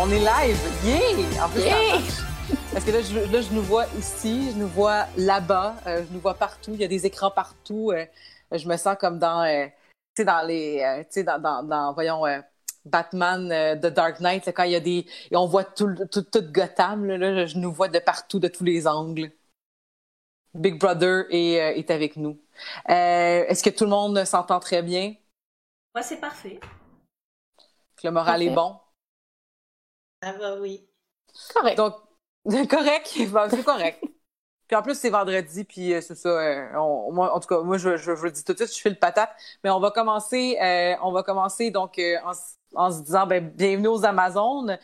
On est live. Yeah! En plus, Yeah! Parce que là je, là, je nous vois ici, je nous vois là-bas, euh, je nous vois partout. Il y a des écrans partout. euh, je me sens comme dans, euh, tu sais, dans les, euh, tu sais, dans, dans, dans, voyons, euh, Batman, euh, The Dark Knight, là, quand il y a des, et on voit tout, le- tout, tout Gotham, là, là, je nous vois de partout, de tous les angles. Big Brother est, euh, est avec nous. Euh, Est-ce que tout le monde s'entend très bien? Moi, c'est parfait. Que le moral est bon? Ah bah oui. Correct. Donc, correct, c'est correct. Puis en plus, c'est vendredi, puis euh, c'est ça. euh, on- moi, en tout cas, moi, je, je, je vous le dis tout de suite, je fais le patate. Mais on va commencer, euh, on va commencer donc euh, en, en se disant, ben, bienvenue aux Amazones,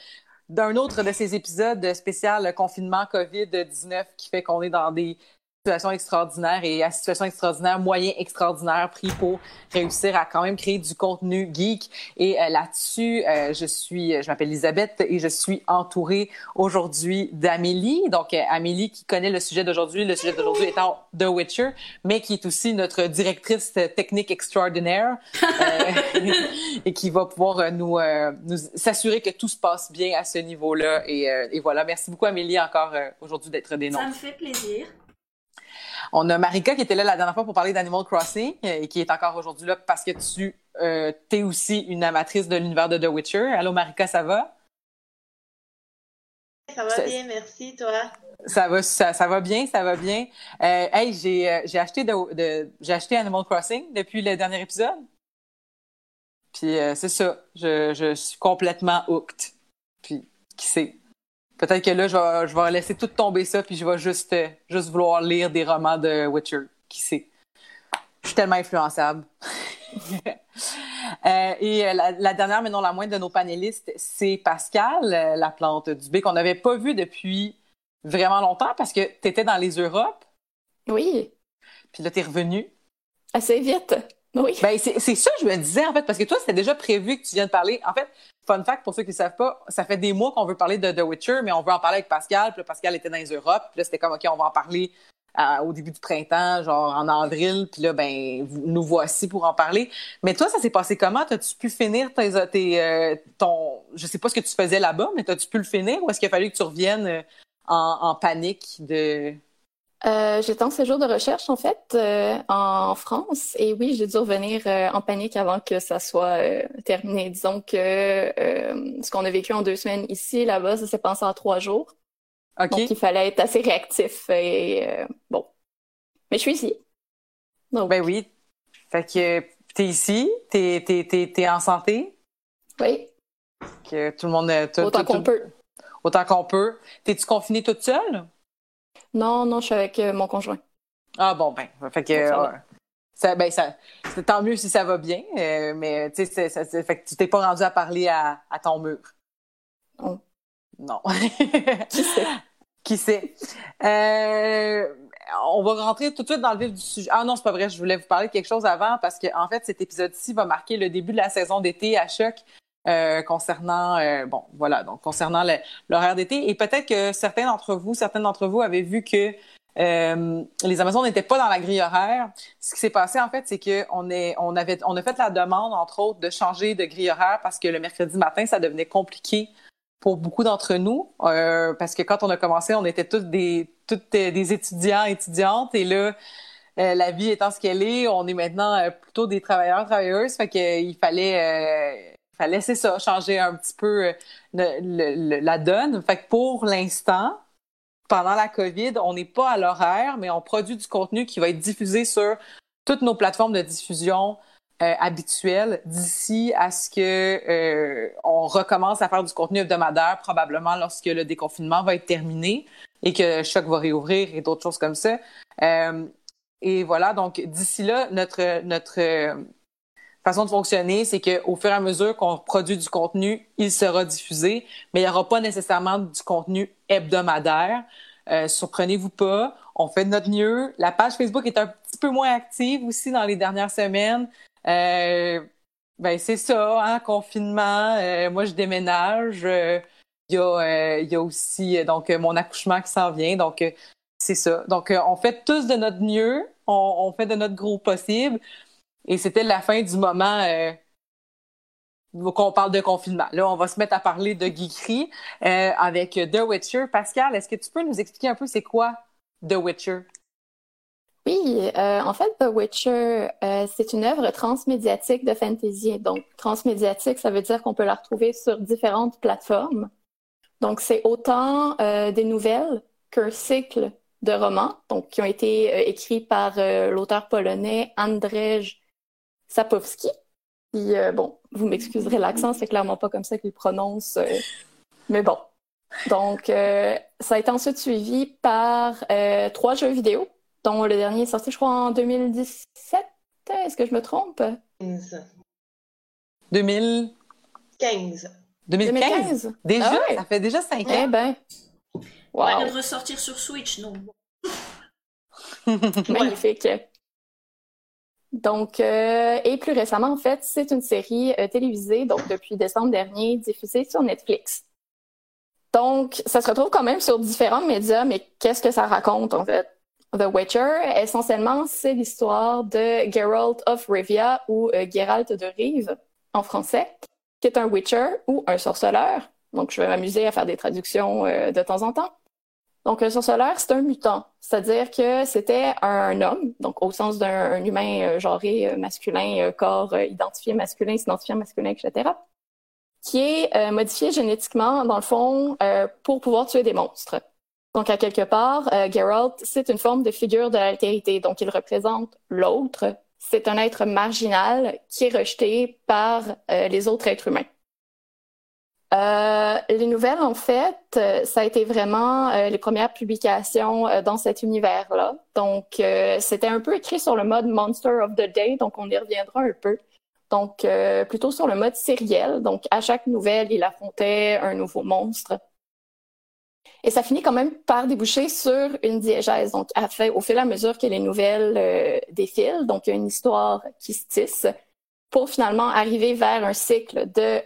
d'un autre de ces épisodes spécial confinement COVID-19 qui fait qu'on est dans des situations extraordinaires et à situation extraordinaire, moyen extraordinaire pris pour réussir à quand même créer du contenu geek. Et euh, là-dessus, euh, je suis, je m'appelle Elisabeth et je suis entourée aujourd'hui d'Amélie. Donc, euh, Amélie qui connaît le sujet d'aujourd'hui, le sujet d'aujourd'hui étant The Witcher, mais qui est aussi notre directrice technique extraordinaire et qui va pouvoir nous, nous s'assurer que tout se passe bien à ce niveau-là. Et, et voilà, merci beaucoup Amélie encore aujourd'hui d'être des. Ça me fait plaisir. On a Marika qui était là la dernière fois pour parler d'Animal Crossing euh, et qui est encore aujourd'hui là parce que tu euh, es aussi une amatrice de l'univers de The Witcher. Allô Marika, ça va? Ça va bien, merci, toi? Ça va, ça, ça va bien, ça va bien. Euh, hey, j'ai j'ai acheté de, de- j'ai acheté Animal Crossing depuis le dernier épisode. Puis euh, c'est ça, je, je suis complètement hooked. Puis qui sait, peut-être que là je vais, je vais laisser tout tomber ça puis je vais juste euh, juste vouloir lire des romans de Witcher. Qui sait, je suis tellement influençable. Euh, et euh, la, la dernière, mais non la moindre de nos panélistes, c'est Pascal, euh, la plante du B qu'on n'avait pas vu depuis vraiment longtemps parce que tu étais dans les Europes, Oui, puis là, tu es revenu. assez vite. Oui. Ben, c'est ça je me disais, en fait, parce que toi, c'était déjà prévu que tu viennes parler. En fait, fun fact, pour ceux qui ne savent pas, ça fait des mois qu'on veut parler de The Witcher, mais on veut en parler avec Pascal. Puis là, Pascal était dans les Europes. Puis là, c'était comme, OK, on va en parler euh, au début du printemps, genre en avril. Puis là, ben, nous voici pour en parler. Mais toi, ça s'est passé comment? T'as-tu pu finir tes, tes, euh, ton... Je sais pas ce que tu faisais là-bas, mais t'as-tu pu le finir? Ou est-ce qu'il a fallu que tu reviennes euh, en, en panique de... Euh, J'étais en séjour de recherche, en fait, euh, en France. Et oui, j'ai dû revenir euh, en panique avant que ça soit euh, terminé. Disons que ce qu'on a vécu en deux semaines ici, là-bas, ça s'est passé en trois jours. OK? Donc, il fallait être assez réactif. Et bon. Mais je suis ici. Donc, Ben oui. Fait que t'es ici, t'es, t'es, t'es, t'es en santé, oui, que tout le monde... autant qu'on peut. Autant qu'on peut. T'es-tu confinée toute seule? Non, non, je suis avec euh, mon conjoint. Ah bon, ben, fait que... Ça ben, ça, c'est tant mieux si ça va bien, euh, mais tu sais, tu t'es pas rendu à parler à, à ton mur. Non. Non. Qui sait? Qui sait? Euh, on va rentrer tout de suite dans le vif du sujet. Ah non, c'est pas vrai, je voulais vous parler de quelque chose avant parce que en fait, cet épisode-ci va marquer le début de la saison d'été à choc. Euh, concernant euh, bon voilà. Donc concernant l'horaire d'été. Et peut-être que certains d'entre vous certaines d'entre vous avaient vu que euh, les Amazones n'étaient pas dans la grille horaire. Ce qui s'est passé en fait, c'est que on est on avait on a fait la demande entre autres de changer de grille horaire parce que le mercredi matin ça devenait compliqué pour beaucoup d'entre nous, euh, parce que quand on a commencé, on était tous des, toutes euh, des étudiants, étudiantes, et là, euh, la vie étant ce qu'elle est, on est maintenant euh, plutôt des travailleurs, travailleuses, fait qu'il fallait, fallait c'est ça, changer un petit peu euh, le- le- la donne. Fait que pour l'instant, pendant la COVID, on n'est pas à l'horaire, mais on produit du contenu qui va être diffusé sur toutes nos plateformes de diffusion euh, habituelles d'ici à ce que euh, on recommence à faire du contenu hebdomadaire, probablement lorsque le déconfinement va être terminé et que Choc va réouvrir et d'autres choses comme ça. Euh, et voilà, donc d'ici là, notre notre façon de fonctionner, c'est qu'au fur et à mesure qu'on produit du contenu, il sera diffusé, mais il n'y aura pas nécessairement du contenu hebdomadaire. Euh, surprenez-vous pas, on fait de notre mieux. La page Facebook est un petit peu moins active aussi dans les dernières semaines. Euh, ben c'est ça, hein, confinement. Euh, moi, je déménage. Euh, il y a, il y a aussi donc mon accouchement qui s'en vient. Donc c'est ça. Donc on fait tous de notre mieux. On, on fait de notre gros possible. Et c'était la fin du moment euh, qu'on parle de confinement. Là, on va se mettre à parler de geekery euh, avec The Witcher. Pascal, est-ce que tu peux nous expliquer un peu c'est quoi The Witcher? Oui, euh, en fait, The Witcher, euh, c'est une œuvre transmédiatique de fantasy. Donc, transmédiatique, ça veut dire qu'on peut la retrouver sur différentes plateformes. Donc, c'est autant des nouvelles qu'un cycle de romans, donc qui ont été écrits par l'auteur polonais Andrzej Sapowski. Puis, euh, bon, vous m'excuserez l'accent, c'est clairement pas comme ça qu'il prononce, euh, mais bon. Donc, euh, ça a été ensuite suivi par euh, trois jeux vidéo, dont le dernier est sorti, je crois, en 2017. Est-ce que je me trompe? 15. 2000... 15. 2015? 2015? Déjà? Ah ouais. Ça fait déjà cinq Eh ans? ben, On vient wow, de ressortir sur Switch, bon. magnifique. Donc, euh, et plus récemment, en fait, c'est une série euh, télévisée, donc depuis décembre dernier, diffusée sur Netflix. Donc, ça se retrouve quand même sur différents médias, mais qu'est-ce que ça raconte, en fait? The Witcher, essentiellement, c'est l'histoire de Geralt of Rivia, ou euh, Geralt de Rive, en français, qui est un Witcher ou un sorceleur. Donc, je vais m'amuser à faire des traductions de temps en temps. Donc, un sorceleur, c'est un mutant. C'est-à-dire que c'était un homme, donc au sens d'un un humain euh, genré euh, masculin, euh, corps identifié masculin, s'identifiant masculin, etc., qui est modifié génétiquement, dans le fond, pour pouvoir tuer des monstres. Donc, à quelque part, Geralt, c'est une forme de figure de l'altérité. Donc, il représente l'autre. C'est un être marginal qui est rejeté par les autres êtres humains. Euh, les nouvelles, en fait, euh, ça a été vraiment euh, les premières publications dans cet univers-là. Donc, c'était un peu écrit sur le mode Monster of the Day, donc on y reviendra un peu. Donc, plutôt sur le mode sériel. Donc, à chaque nouvelle, il affrontait un nouveau monstre. Et ça finit quand même par déboucher sur une diégèse. Donc, au fur et à mesure que les nouvelles défilent, donc il y a une histoire qui se tisse pour finalement arriver vers un cycle de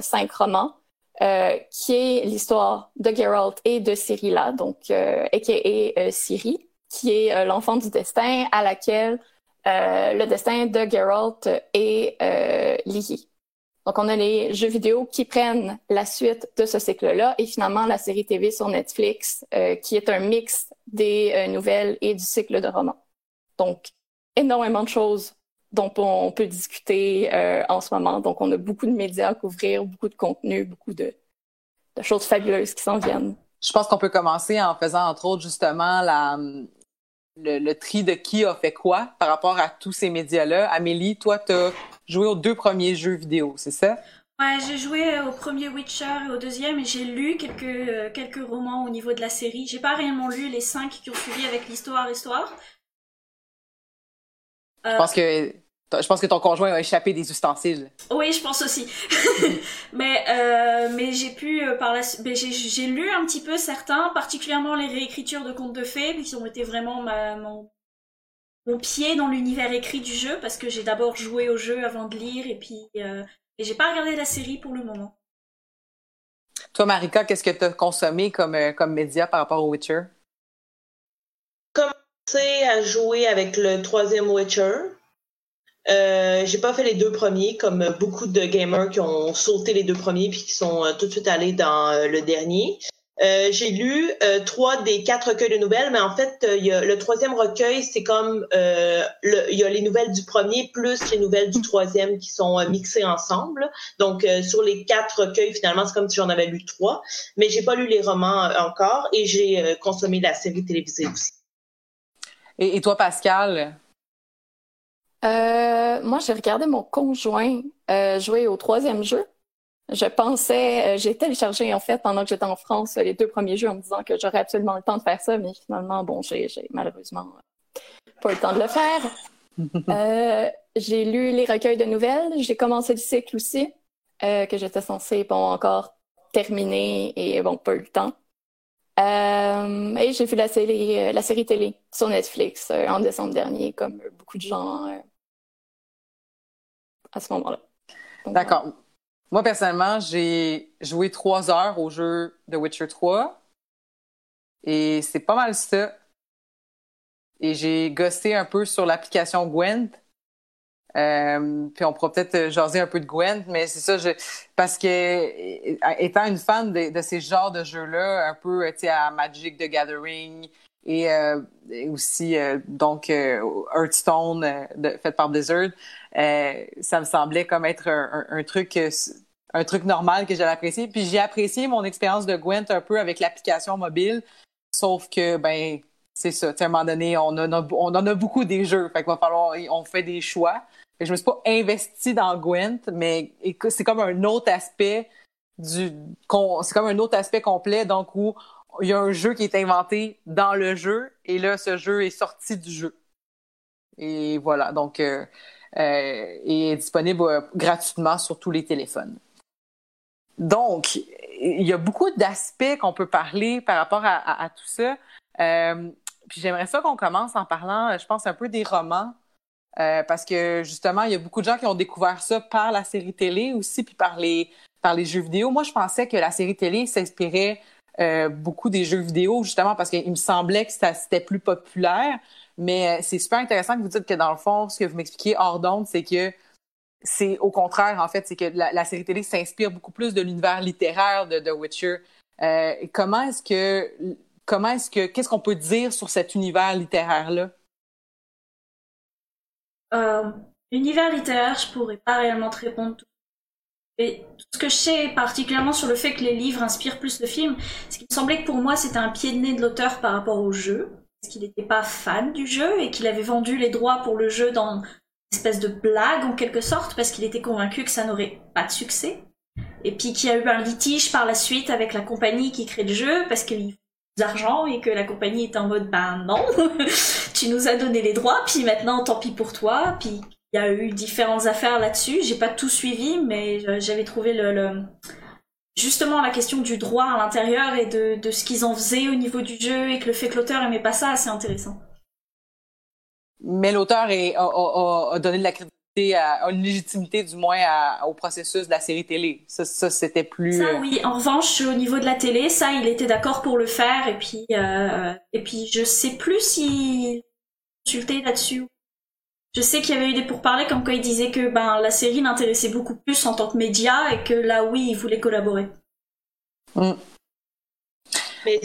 cinq romans euh, qui est l'histoire de Geralt et de Cyrilla, donc euh, aka euh, Ciri, qui est euh, l'enfant du destin à laquelle le destin de Geralt est lié. Donc on a les jeux vidéo qui prennent la suite de ce cycle-là et finalement la série TV sur Netflix qui est un mix des nouvelles et du cycle de romans. Donc énormément de choses dont on peut discuter euh, en ce moment. Donc, on a beaucoup de médias à couvrir, beaucoup de contenu, beaucoup de, de choses fabuleuses qui s'en viennent. Je pense qu'on peut commencer en faisant, entre autres, justement, la, le, le tri de qui a fait quoi par rapport à tous ces médias-là. Amélie, toi, tu as joué aux deux premiers jeux vidéo, c'est ça? Ouais, j'ai joué au premier Witcher et au deuxième et j'ai lu quelques, euh, quelques romans au niveau de la série. J'ai pas réellement lu les cinq qui ont suivi avec l'histoire, histoire. Euh, Je pense que je pense que ton conjoint a échappé des ustensiles. Oui, je pense aussi. mais euh, mais j'ai pu euh, par la j'ai j'ai lu un petit peu certains, particulièrement les réécritures de contes de fées, qui ont été vraiment ma, mon mon pied dans l'univers écrit du jeu parce que j'ai d'abord joué au jeu avant de lire et puis euh, et j'ai pas regardé la série pour le moment. Toi, Marika, qu'est-ce que tu as consommé comme, euh, comme média par rapport au Witcher? commencé à jouer avec le troisième Witcher. Euh, j'ai pas fait les deux premiers comme beaucoup de gamers qui ont sauté les deux premiers puis qui sont euh, tout de suite allés dans euh, le dernier. Euh, j'ai lu euh, trois des quatre recueils de nouvelles, mais en fait, euh, y a, le troisième recueil, c'est comme le, il y a les nouvelles du premier plus les nouvelles du troisième qui sont mixées ensemble. Donc, sur les quatre recueils, finalement, c'est comme si j'en avais lu trois. Mais j'ai pas lu les romans encore et j'ai consommé la série télévisée aussi. Et toi, Pascal? Moi, j'ai regardé mon conjoint jouer au troisième jeu. Je pensais, euh, j'ai téléchargé en fait pendant que j'étais en France les deux premiers jeux en me disant que j'aurais absolument le temps de faire ça, mais finalement, bon, j'ai malheureusement pas le temps de le faire. euh, j'ai lu les recueils de nouvelles, j'ai commencé le cycle aussi, euh, que j'étais censée bon encore terminer et bon, pas eu le temps. Euh, et j'ai vu la série, la série télé sur Netflix en décembre dernier, comme beaucoup de gens à ce moment-là. D'accord. Moi, personnellement, j'ai joué trois heures au jeu de Witcher 3. Et c'est pas mal ça. Et j'ai gossé un peu sur l'application Gwent. Euh, puis on pourra peut-être jaser un peu de Gwent, mais c'est ça, je, parce que étant une fan de, ces genres de jeux-là, un peu à Magic the Gathering et, euh, aussi euh, donc Hearthstone fait par Blizzard, ça me semblait comme être un, un truc un truc normal que j'avais apprécié. Puis j'ai apprécié mon expérience de Gwent un peu avec l'application mobile, sauf que, ben, c'est ça. À un moment donné, on, en a, on en a beaucoup des jeux. Fait qu'il va falloir, on fait des choix. Je me suis pas investi dans Gwent, mais c'est comme un autre aspect du, c'est comme un autre aspect complet, donc où il y a un jeu qui est inventé dans le jeu, et là, ce jeu est sorti du jeu. Et voilà, donc, euh, euh, est disponible euh, gratuitement sur tous les téléphones. Donc, il y a beaucoup d'aspects qu'on peut parler par rapport à, tout ça. Puis j'aimerais ça qu'on commence en parlant, je pense, un peu des romans. Parce que justement, il y a beaucoup de gens qui ont découvert ça par la série télé aussi, puis par les, par les jeux vidéo. Moi, je pensais que la série télé s'inspirait euh, beaucoup des jeux vidéo, justement, parce qu'il me semblait que c'était plus populaire. Mais c'est super intéressant que vous dites que dans le fond, ce que vous m'expliquez hors d'onde, c'est que c'est au contraire, en fait, c'est que la, série télé s'inspire beaucoup plus de l'univers littéraire de The Witcher. Euh, comment est-ce que, comment est-ce que, qu'est-ce qu'on peut dire sur cet univers littéraire-là? Euh, l'univers littéraire, je pourrais pas réellement te répondre. Et ce que je sais, particulièrement sur le fait que les livres inspirent plus le film, c'est qu'il me semblait que pour moi, c'était un pied de nez de l'auteur par rapport au jeu, parce qu'il n'était pas fan du jeu et qu'il avait vendu les droits pour le jeu dans espèce de blague en quelque sorte parce qu'il était convaincu que ça n'aurait pas de succès. Et puis qu'il y a eu un litige par la suite avec la compagnie qui crée le jeu parce qu'il d'argent et que la compagnie est en mode ben non, tu nous as donné les droits, puis maintenant tant pis pour toi. Puis il y a eu différentes affaires là-dessus. J'ai pas tout suivi, mais j'avais trouvé le, justement la question du droit à l'intérieur et de, de ce qu'ils en faisaient au niveau du jeu et que le fait que l'auteur aimait pas ça assez intéressant mais l'auteur a, donné de la crédibilité, à, une légitimité du moins au processus de la série télé. Ça, c'était plus. Ça, euh, oui. En revanche, au niveau de la télé, ça, il était d'accord pour le faire. Et puis, euh, et puis, je sais plus s'il consultait là-dessus. Je sais qu'il y avait eu des pourparlers comme quoi il disait que ben la série l'intéressait beaucoup plus en tant que média et que là, oui, il voulait collaborer. Mm. Mais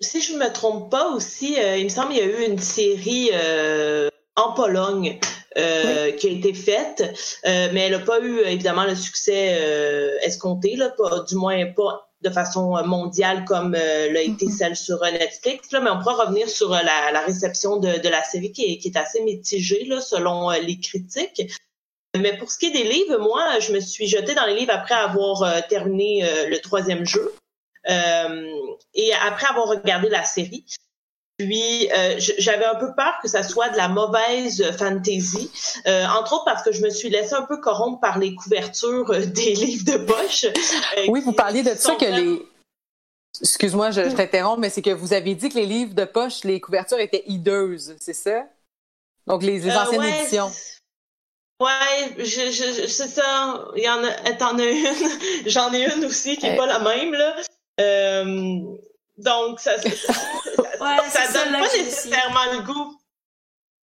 si, je, ne me trompe pas aussi, euh, il me semble qu'il y a eu une série euh, en Pologne euh, qui a été faite, mais elle n'a pas eu évidemment le succès escompté, là, du moins pas de façon mondiale comme l'a été mm-hmm. celle sur Netflix. Là, mais on pourra revenir sur la, réception de, la série qui est, qui est assez mitigée là, selon les critiques. Mais pour ce qui est des livres, moi, je me suis jetée dans les livres après avoir terminé le troisième jeu. Euh, et après avoir regardé la série, puis euh, j'avais un peu peur que ça soit de la mauvaise fantasy, euh, entre autres parce que je me suis laissée un peu corrompre par les couvertures des livres de poche. oui, vous parliez de ça que les Excuse-moi, je, je t'interromps, mais c'est que vous avez dit que les livres de poche, les couvertures étaient hideuses, c'est ça? Donc les, anciennes éditions. Ouais, je, je, c'est ça. Il y en a, t'en as une. J'en ai une aussi qui est pas la même, là. Euh, donc, ça, ça, donne pas nécessairement le goût.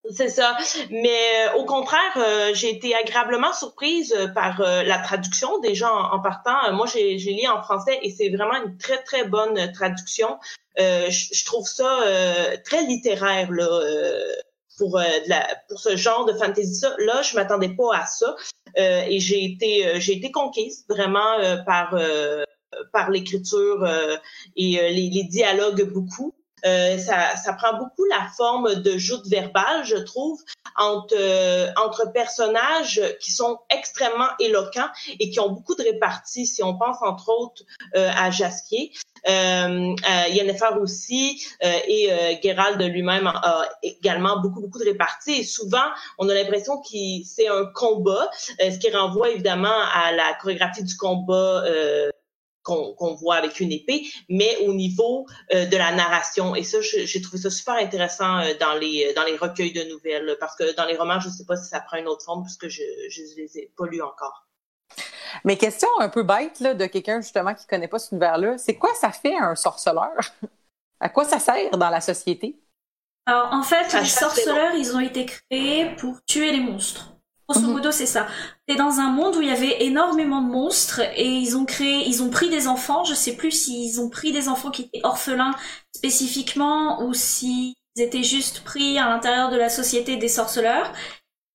C'est ça. Mais au contraire, j'ai été agréablement surprise par la traduction déjà en, en partant. moi, j'ai lu en français et c'est vraiment une très très bonne traduction. je, trouve ça très littéraire là pour, euh, la, pour ce genre de fantasy là je m'attendais pas à ça euh, et j'ai été euh, j'ai été conquise vraiment par par l'écriture et les, les, dialogues beaucoup ça, ça prend beaucoup la forme de joute verbale, je trouve, entre, entre personnages qui sont extrêmement éloquents et qui ont beaucoup de réparties. Si on pense entre autres à Jasquier, euh, euh, Yennefer aussi euh, et euh, Geralt lui-même a également beaucoup beaucoup de réparties. Et souvent, on a l'impression que c'est un combat, ce qui renvoie évidemment à la chorégraphie du combat. Qu'on voit avec une épée, mais au niveau de la narration. Et ça, j'ai trouvé ça super intéressant dans les dans les recueils de nouvelles, parce que dans les romans, je ne sais pas si ça prend une autre forme, puisque je ne les ai pas lus encore. Mais question un peu bête là, de quelqu'un justement qui connaît pas cet univers-là, c'est quoi ça fait un sorceleur? à quoi ça sert dans la société? Alors en fait, les sorceleurs, ils ont été créés pour tuer les monstres. Grosso mhm. modo, c'est ça. C'est dans un monde où il y avait énormément de monstres et ils ont créé, ils ont pris des enfants. Je sais plus s'ils ont pris des enfants qui étaient orphelins spécifiquement ou s'ils étaient juste pris à l'intérieur de la société des sorceleurs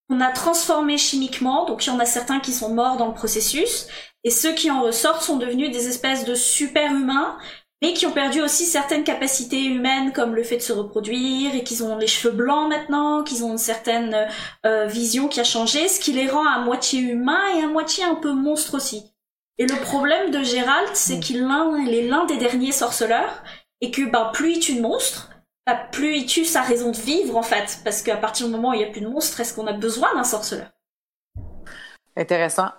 on a transformé chimiquement, donc il y en a certains qui sont morts dans le processus, et ceux qui en ressortent sont devenus des espèces de super-humains, mais qui ont perdu aussi certaines capacités humaines, comme le fait de se reproduire, et qu'ils ont les cheveux blancs maintenant, qu'ils ont une certaine euh, vision qui a changé, ce qui les rend à moitié humains et à moitié un peu monstres aussi. Et le problème de Gérald, c'est mm. qu'il est l'un des derniers sorceleurs, et que ben, plus il tue de monstres, plus il tue sa raison de vivre en fait, parce qu'à partir du moment où il n'y a plus de monstres, est-ce qu'on a besoin d'un sorceleur? Intéressant,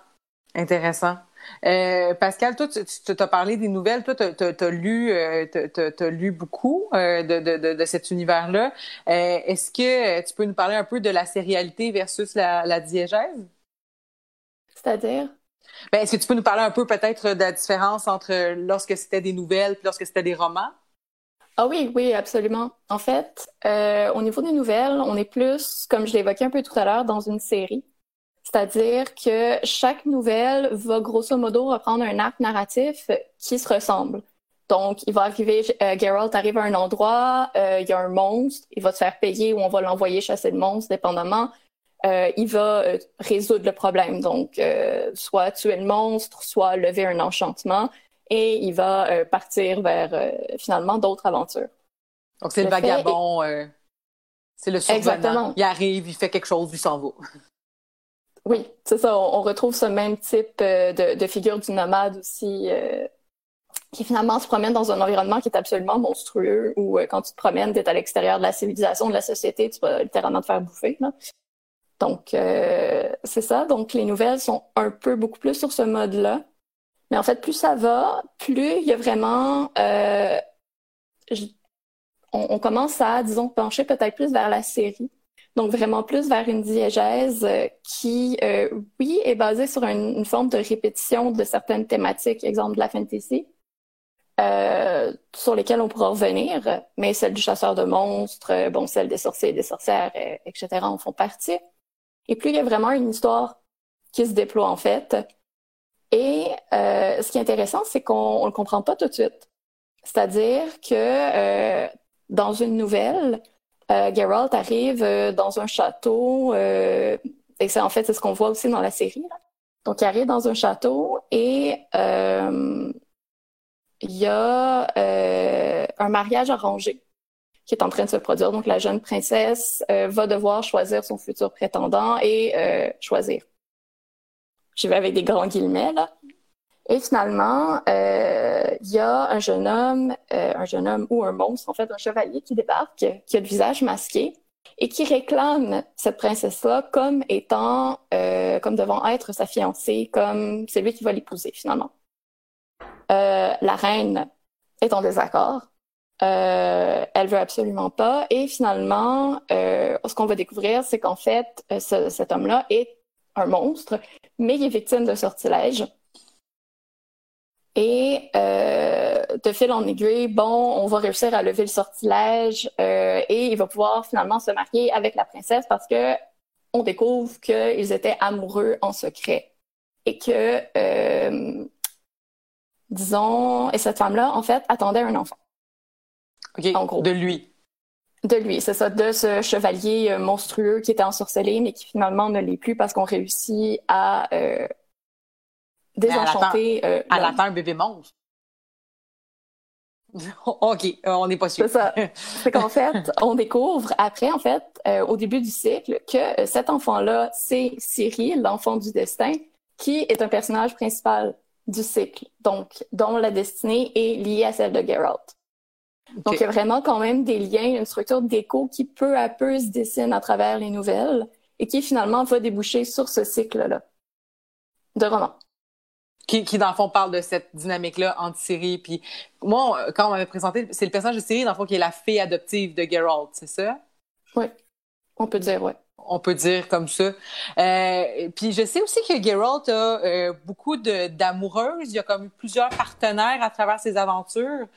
intéressant. Euh, Pascal, toi, tu, tu as parlé des nouvelles, toi, tu as, lu, euh, lu beaucoup euh, de, cet univers-là. Est-ce que tu peux nous parler un peu de la sérialité versus la, la diégèse? C'est-à-dire? Ben, Est-ce que tu peux nous parler un peu peut-être de la différence entre lorsque c'était des nouvelles et lorsque c'était des romans? Ah oui, oui, absolument. En fait, au niveau des nouvelles, on est plus, comme je évoqué un peu tout à l'heure, dans une série. C'est-à-dire que chaque nouvelle va grosso modo reprendre un arc narratif qui se ressemble. Donc, il va arriver, euh, Geralt arrive à un endroit, euh, il y a un monstre, il va se faire payer ou on va l'envoyer chasser le monstre, dépendamment. Euh, il va euh, résoudre le problème. Donc, soit tuer le monstre, soit lever un enchantement et il va euh, partir vers euh, finalement d'autres aventures. Donc c'est le, vagabond, euh, c'est le survenant. Exactement. Il arrive, il fait quelque chose, il s'en va. Oui, c'est ça. On, retrouve ce même type de, de, figure du nomade aussi, qui finalement se promène dans un environnement qui est absolument monstrueux, où quand tu te promènes, tu es à l'extérieur de la civilisation, de la société, tu vas littéralement te faire bouffer. Là. Donc, c'est ça. Donc, les nouvelles sont un peu beaucoup plus sur ce mode-là. Mais en fait, plus ça va, plus il y a vraiment... Euh, on, commence à, disons, pencher peut-être plus vers la série. Donc vraiment plus vers une diégèse euh, qui, euh, oui, est basée sur une, forme de répétition de certaines thématiques, exemple de la fantasy, sur lesquelles on pourra revenir, mais celle du chasseur de monstres, bon, celle des sorciers et des sorcières, etc., en font partie. Et plus il y a vraiment une histoire qui se déploie en fait, et euh, ce qui est intéressant, c'est qu'on ne le comprend pas tout de suite. C'est-à-dire que euh, dans une nouvelle, euh, Geralt arrive euh, dans un château, euh, et c'est en fait c'est ce qu'on voit aussi dans la série. Donc il arrive dans un château et il y a un mariage arrangé qui est en train de se produire. Donc la jeune princesse va devoir choisir son futur prétendant et choisir J'y vais avec des grands guillemets, là. Et finalement, euh, il y a un jeune homme, euh, un jeune homme ou un monstre, en fait, un chevalier qui débarque, qui a le visage masqué et qui réclame cette princesse-là comme étant, euh, comme devant être sa fiancée, comme c'est lui qui va l'épouser finalement. la reine est en désaccord. elle veut absolument pas. Et finalement, ce qu'on va découvrir, c'est qu'en fait, cet homme-là est un monstre, mais il est victime de sortilège. Et euh, de fil en aiguille, bon, on va réussir à lever le sortilège euh, et il va pouvoir finalement se marier avec la princesse parce que on découvre qu'ils étaient amoureux en secret et que, euh, disons, et cette femme-là, en fait, attendait un enfant. OK, en gros. de lui. De lui, c'est ça, de ce chevalier euh, monstrueux qui était ensorcelé, mais qui finalement ne l'est plus parce qu'on réussit à euh, désenchanter. Elle attend, un bébé monstre. OK, on n'est pas sûr. C'est ça. C'est qu'en fait, on découvre après, en fait, au début du cycle, que cet enfant-là, c'est Cyril, l'enfant du destin, qui est un personnage principal du cycle, donc dont la destinée est liée à celle de Geralt. Donc, il y a vraiment quand même des liens, une structure d'écho qui peu à peu se dessine à travers les nouvelles et qui finalement va déboucher sur ce cycle-là de romans. Qui, qui, dans le fond, parle de cette dynamique-là entre Ciri puis moi, quand on m'avait présenté, c'est le personnage de Ciri, dans le fond, qui est la fille adoptive de Geralt, c'est ça? Oui, on peut dire, oui on peut dire comme ça. Euh, puis je sais aussi que Geralt a euh, beaucoup d'amoureuses. Il y a comme plusieurs partenaires à travers ses aventures.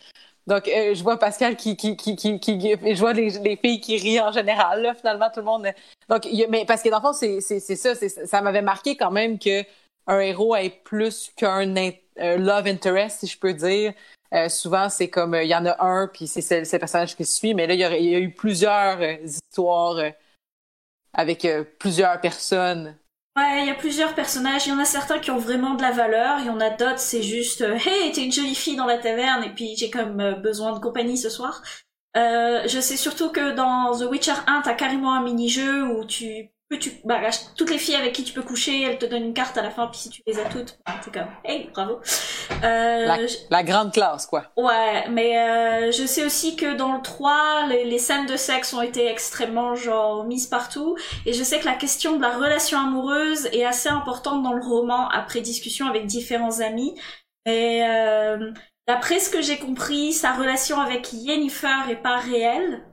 Donc, euh, je vois Pascal qui, qui, qui, qui, qui je vois les, les, filles qui rient en général, là, finalement, tout le monde. Donc, mais parce que dans le fond, c'est, c'est, c'est ça, ça m'avait marqué quand même que un héros est plus qu'un love interest, si je peux dire. souvent, c'est comme, il y en a un, puis c'est ce, personnage qui suit, mais là, il y, a, eu plusieurs histoires avec euh, plusieurs personnes. Ouais, il y a plusieurs personnages. Il y en a certains qui ont vraiment de la valeur. Il y en a d'autres, c'est juste euh, Hey, t'es une jolie fille dans la taverne et puis j'ai comme euh, besoin de compagnie ce soir. je sais surtout que dans The Witcher 1, t'as carrément un mini-jeu où tu tu, bah, toutes les filles avec qui tu peux coucher, elles te donnent une carte à la fin, puis si tu les as toutes, bah, c'est comme, hey, bravo. Euh, la, grande classe, quoi. Ouais, mais euh, je sais aussi que dans le 3, les, les, scènes de sexe ont été extrêmement, genre, mises partout, et je sais que la question de la relation amoureuse est assez importante dans le roman, après discussion avec différents amis, et euh, d'après ce que j'ai compris, sa relation avec Yennefer est pas réelle,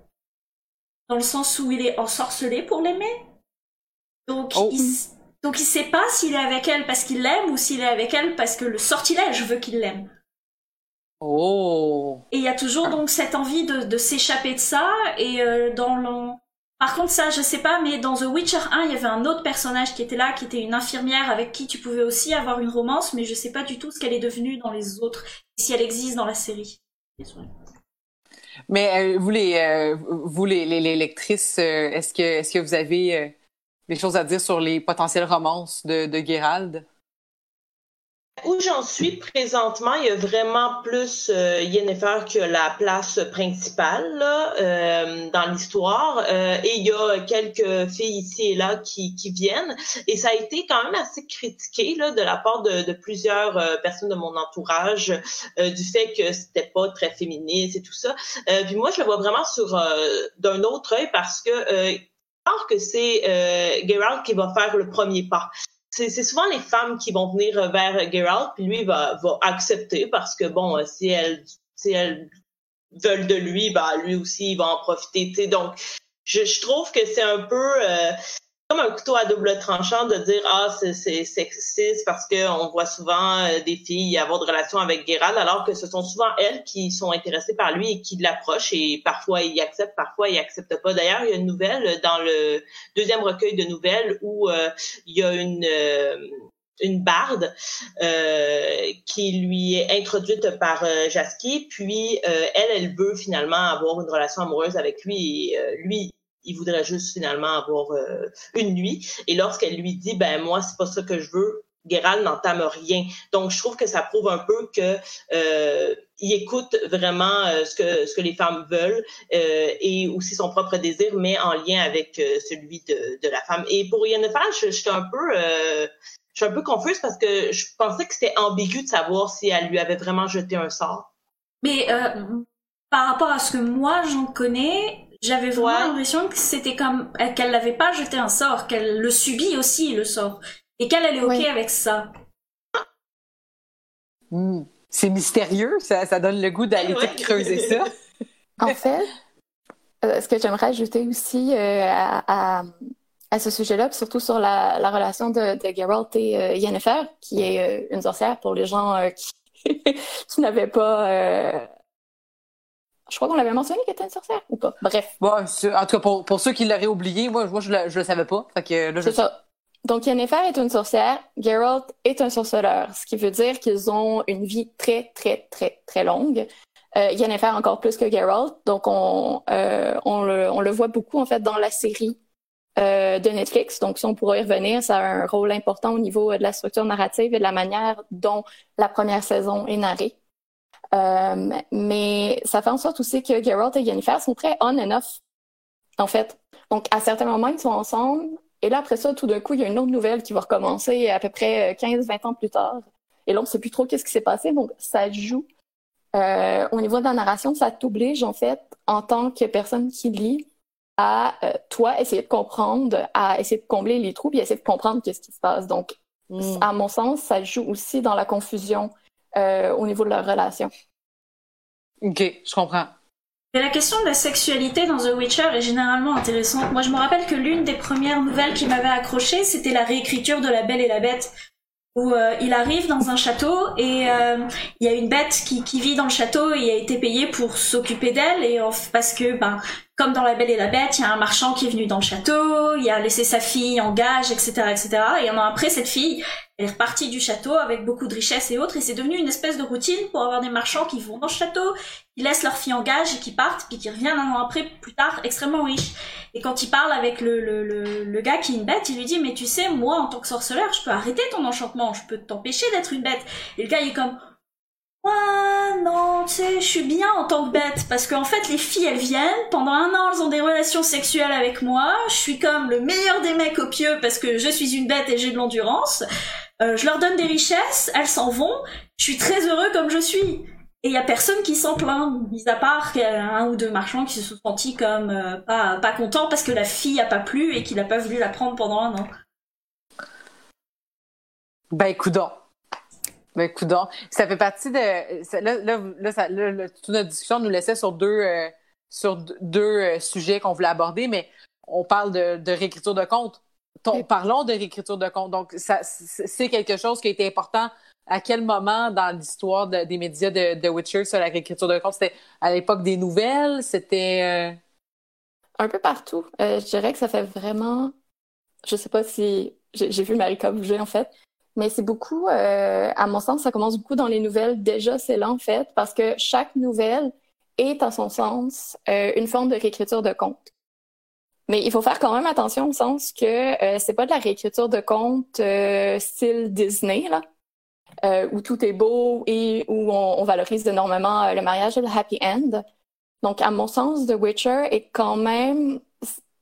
dans le sens où il est ensorcelé pour l'aimer donc, oh. il, donc il sait pas s'il est avec elle parce qu'il l'aime ou s'il est avec elle parce que le sortilège veut qu'il l'aime. Oh. Et il y a toujours donc cette envie de, de s'échapper de ça et euh, dans le... Par contre ça je sais pas mais dans The Witcher 1 il y avait un autre personnage qui était là qui était une infirmière avec qui tu pouvais aussi avoir une romance mais je sais pas du tout ce qu'elle est devenue dans les autres si elle existe dans la série. Mais euh, vous les euh, vous les, les, lectrices est-ce que est-ce que vous avez des choses à dire sur les potentielles romances de, de Gérald? Où j'en suis présentement, il y a vraiment plus euh, Yennefer que la place principale là, euh, dans l'histoire. Euh, et il y a quelques filles ici et là qui, qui viennent. Et ça a été quand même assez critiqué là, de la part de, de plusieurs euh, personnes de mon entourage du fait que c'était pas très féministe et tout ça. puis moi, je le vois vraiment sur d'un autre œil parce que que c'est euh, Geralt qui va faire le premier pas. C'est souvent les femmes qui vont venir vers Geralt, puis lui va, va accepter parce que bon, si elles si elles veulent de lui, bah lui aussi il va en profiter. Donc je, je trouve que c'est un peu euh, comme un couteau à double tranchant de dire ah c'est sexiste parce que on voit souvent euh, des filles avoir de relations avec Geralt alors que ce sont souvent elles qui sont intéressées par lui et qui l'approchent et parfois il accepte parfois il accepte pas. D'ailleurs il y a une nouvelle dans le deuxième recueil de nouvelles où euh, il y a une euh, une barde qui lui est introduite par Jaski, puis elle, elle veut finalement avoir une relation amoureuse avec lui et lui, il voudrait juste finalement avoir euh, une nuit. Et lorsqu'elle lui dit, ben moi, c'est pas ça que je veux, Gérald n'entame rien. Donc, je trouve que ça prouve un peu que euh, il écoute vraiment euh, ce que ce que les femmes veulent et aussi son propre désir, mais en lien avec celui de, de, la femme. Et pour je, je suis un peu je suis un peu confuse parce que je pensais que c'était ambigu de savoir si elle lui avait vraiment jeté un sort. Mais par rapport à ce que moi j'en connais, j'avais vraiment l'impression que c'était comme qu'elle n'avait pas jeté un sort, qu'elle le subit aussi le sort, et qu'elle elle est ok avec ça. Hmm. C'est mystérieux, ça, ça, donne le goût d'aller creuser ça. en fait, euh, ce que j'aimerais ajouter aussi euh, à, à, ce sujet-là, surtout sur la, la relation de, de Geralt et euh, Yennefer, qui est une sorcière pour les gens qui qui n'avait pas. Je crois qu'on l'avait mentionné qu'elle était une sorcière ou pas? Bref. Bon, en tout cas, pour, pour ceux qui l'auraient oublié, moi, moi je, le, je le savais pas. Fait que là, C'est ça. Donc, Yennefer est une sorcière, Geralt est un sorceleur, ce qui veut dire qu'ils ont une vie très, très, très, très longue. Euh, Yennefer encore plus que Geralt, donc on, euh, on, le, on le voit beaucoup en fait dans la série euh, de Netflix. Donc, si on pourra y revenir, ça a un rôle important au niveau de la structure narrative et de la manière dont la première saison est narrée. Euh, mais ça fait en sorte aussi que Geralt et Yennefer sont très on and off, en fait. Donc, à certains moments, ils sont ensemble. Et là, après ça, tout d'un coup, il y a une autre nouvelle qui va recommencer à peu près 15-20 ans plus tard. Et là, on ne sait plus trop qu'est-ce qui s'est passé. Donc, ça joue. Euh, au niveau de la narration, ça t'oblige, en fait, en tant que personne qui lit, à euh, toi essayer de comprendre, à essayer de combler les trous, puis essayer de comprendre qu'est-ce qui se passe. Donc, mm. à mon sens, ça joue aussi dans la confusion euh, au niveau de leur relation. Ok, je comprends. Et la question de la sexualité dans The Witcher est généralement intéressante. Moi, je me rappelle que l'une des premières nouvelles qui m'avait accroché, c'était la réécriture de La Belle et la Bête, où euh, il arrive dans un château et euh, il y a une bête qui, qui, vit dans le château et a été payée pour s'occuper d'elle et parce que ben comme dans La Belle et la Bête, il y a un marchand qui est venu dans le château, il a laissé sa fille en gage, etc., etc. Et un an après, cette fille, elle est repartie du château avec beaucoup de richesses et autres, et c'est devenu une espèce de routine pour avoir des marchands qui vont dans le château, qui laissent leur fille en gage et qui partent, puis qui reviennent un an après, plus tard, extrêmement riches. Et quand il parle avec le, le, le, le gars qui est une bête, il lui dit, mais tu sais, moi, en tant que sorceleur, je peux arrêter ton enchantement, je peux t'empêcher d'être une bête. Et le gars, il est comme, Ouais, non, tu sais, je suis bien en tant que bête, parce qu'en fait, les filles, elles viennent, pendant un an, elles ont des relations sexuelles avec moi, je suis comme le meilleur des mecs au pieu, parce que je suis une bête et j'ai de l'endurance, euh, je leur donne des richesses, elles s'en vont, je suis très heureux comme je suis. Et il y a personne qui s'en plaint, mis à part un ou deux marchands qui se sont sentis comme euh, pas, pas contents parce que la fille a pas plu et qu'il a pas voulu la prendre pendant un an. Ben, écoute ben, coudon. Ça fait partie de. Là, là, là, ça, toute notre discussion nous laissait sur deux, euh, sur deux euh, sujets qu'on voulait aborder, mais on parle de, de réécriture de compte. Parlons de réécriture de compte. Donc, ça, c'est quelque chose qui a été important. À quel moment dans l'histoire des médias de, de Witcher sur la réécriture de compte? C'était à l'époque des nouvelles? C'était. Euh, Un peu partout. je dirais que ça fait vraiment. Je sais pas si. J'ai vu Marika bouger, en fait. Mais c'est beaucoup, euh, à mon sens, ça commence beaucoup dans les nouvelles. Déjà, c'est là, en fait, parce que chaque nouvelle est, à son sens, euh, une forme de réécriture de conte. Mais il faut faire quand même attention au sens que euh, c'est pas de la réécriture de conte euh, style Disney, là, où tout est beau et où on valorise énormément le mariage et le happy end. Donc, à mon sens, The Witcher est quand même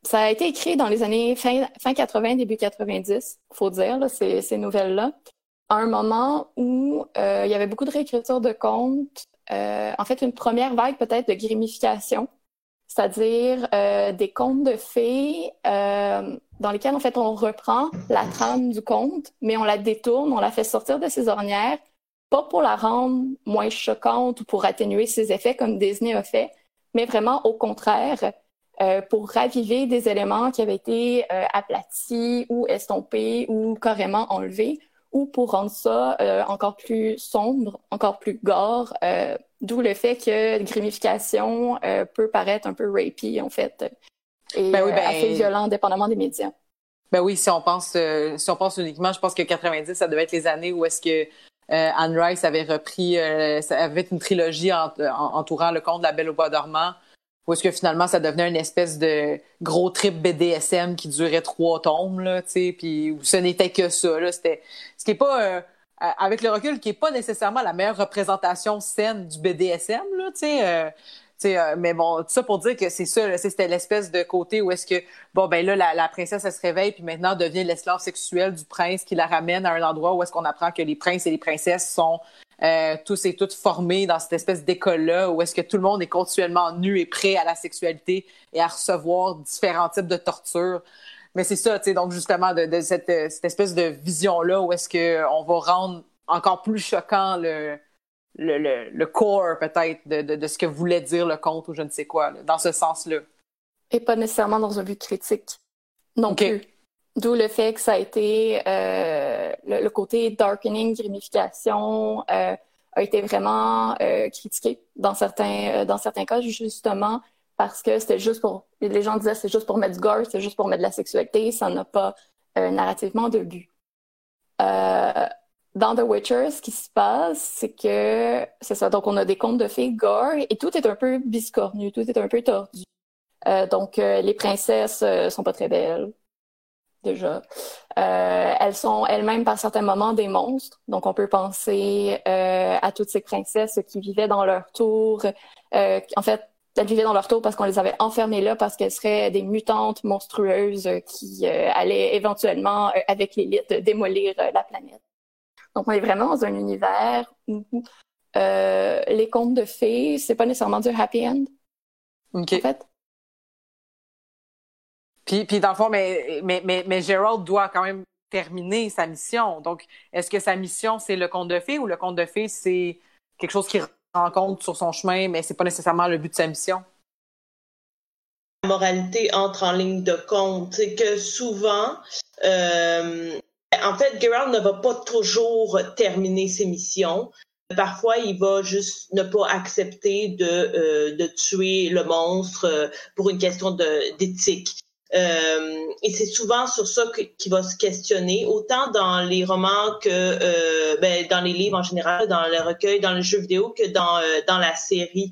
ça a été écrit dans les années fin, fin 80, début 90, faut dire, là, ces, ces nouvelles-là, à un moment où euh, il y avait beaucoup de réécriture de contes, euh, en fait une première vague peut-être de gamification, c'est-à-dire euh, des contes de fées euh, dans lesquels en fait on reprend la trame du conte, mais on la détourne, on la fait sortir de ses ornières, pas pour la rendre moins choquante ou pour atténuer ses effets comme Disney a fait, mais vraiment au contraire, euh, pour raviver des éléments qui avaient été euh, aplatis ou estompés ou carrément enlevés, ou pour rendre ça euh, encore plus sombre, encore plus gore, d'où le fait que grimification peut paraître un peu rapey, en fait, et ben ben assez violent, dépendamment des médias. Ben oui, si on pense, si on pense uniquement, je pense que 90, ça devait être les années où est-ce que Anne Rice avait repris, ça avait une trilogie entourant le conte de la Belle au bois dormant, ou est-ce que finalement ça devenait une espèce de gros trip BDSM qui durait trois tomes, là, tu sais, puis ce n'était que ça, là, c'était, ce qui est pas, euh, avec le recul, qui est pas nécessairement la meilleure représentation saine du BDSM, là, tu sais, euh, euh, mais bon, tout ça pour dire que c'est ça, c'était l'espèce de côté où est-ce que, bon, ben là, la, princesse, elle se réveille, puis maintenant devient l'esclave sexuelle du prince qui la ramène à un endroit où est-ce qu'on apprend que les princes et les princesses sont euh, tous et toutes formés dans cette espèce d'école-là où est-ce que tout le monde est continuellement nu et prêt à la sexualité et à recevoir différents types de tortures. Mais c'est ça, tu sais, donc justement, de, cette, cette, espèce de vision-là où est-ce qu'on va rendre encore plus choquant le, le, le, le core, peut-être, de, de, de, ce que voulait dire le conte ou je ne sais quoi, dans ce sens-là. Et pas nécessairement dans un but critique non plus. D'où le fait que ça a été euh, le, côté darkening, gamification, euh, a été vraiment critiqué dans certains, dans certains cas, justement parce que c'était juste pour, les gens disaient c'est juste pour mettre du gore, c'est juste pour mettre de la sexualité, ça n'a pas narrativement de but. dans The Witcher, ce qui se passe, c'est que c'est ça. Donc, on a des contes de fées gore et tout est un peu biscornu, tout est un peu tordu. Euh, donc, euh, les princesses euh, sont pas très belles, déjà. elles sont elles-mêmes, par certains moments, des monstres. Donc, on peut penser à toutes ces princesses qui vivaient dans leur tour. en fait, elles vivaient dans leur tour parce qu'on les avait enfermées là parce qu'elles seraient des mutantes monstrueuses qui allaient éventuellement, avec l'élite, démolir la planète. Donc, on est vraiment dans un univers où les contes de fées, c'est pas nécessairement du happy end. En fait. Puis, puis dans le fond, mais, mais, mais, mais Gerald doit quand même terminer sa mission. Donc, est-ce que sa mission, c'est le conte de fées ou le conte de fées, c'est quelque chose qu'il rencontre sur son chemin, mais c'est pas nécessairement le but de sa mission? La moralité entre en ligne de compte. C'est que souvent, euh, en fait, Geralt ne va pas toujours terminer ses missions. Parfois, il va juste ne pas accepter de, euh, de tuer le monstre euh, pour une question d'éthique. Euh, et c'est souvent sur ça qu'il va se questionner, autant dans les romans que euh, ben, dans les livres en général, dans le recueil, dans le jeu vidéo, que dans, euh, dans la série.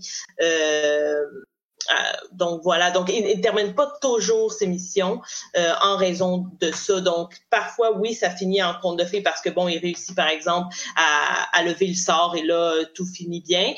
Donc voilà, donc il ne termine pas toujours ses missions en raison de ça. Donc parfois oui, ça finit en conte de fées parce que bon, il réussit par exemple à, à lever le sort et là tout finit bien.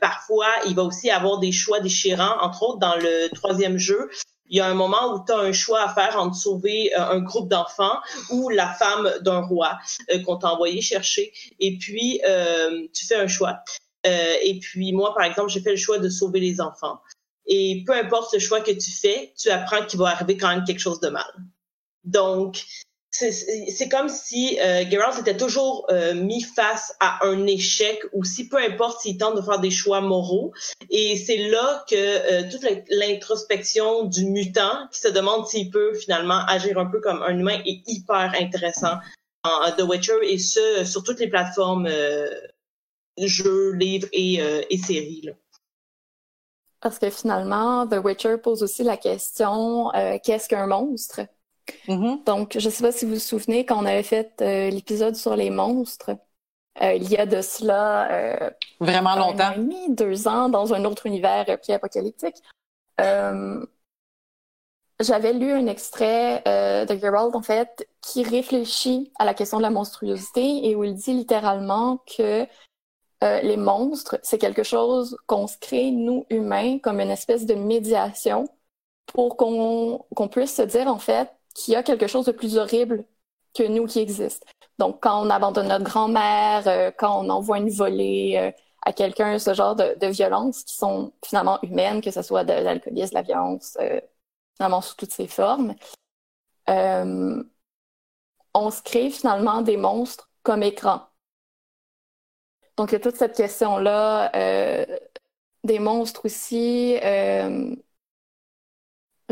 parfois, il va aussi avoir des choix déchirants, entre autres dans le troisième jeu il y a un moment où tu as un choix à faire entre sauver euh, un groupe d'enfants ou la femme d'un roi euh, qu'on t'a envoyé chercher. Et puis, euh, tu fais un choix. et puis, moi, par exemple, j'ai fait le choix de sauver les enfants. Et peu importe le choix que tu fais, tu apprends qu'il va arriver quand même quelque chose de mal. Donc, c'est comme si euh, Geralt s'était toujours euh, mis face à un échec ou si peu importe s'il tente de faire des choix moraux. Et c'est là que euh, toute l'introspection du mutant qui se demande s'il peut finalement agir un peu comme un humain est hyper intéressant en The Witcher et ce sur toutes les plateformes euh, jeux, livres et, séries. Parce que finalement, The Witcher pose aussi la question qu'est-ce qu'un monstre? Mm-hmm. Donc, je ne sais pas si vous vous souvenez, quand on avait fait euh, l'épisode sur les monstres, euh, il y a de cela euh, vraiment longtemps, un an et demi, deux ans, dans un autre univers pré-apocalyptique. J'avais lu un extrait de Geralt, en fait, qui réfléchit à la question de la monstruosité et où il dit littéralement que les monstres, c'est quelque chose qu'on se crée, nous, humains, comme une espèce de médiation pour qu'on qu'on puisse se dire, en fait, qu'il y a quelque chose de plus horrible que nous qui existe. Donc, quand on abandonne notre grand-mère, euh, quand on envoie une volée euh, à quelqu'un, ce genre de, de violences qui sont finalement humaines, que ce soit de l'alcoolisme, de la violence, euh, finalement sous toutes ses formes, on se crée finalement des monstres comme écran. Donc, il y a toute cette question-là des monstres aussi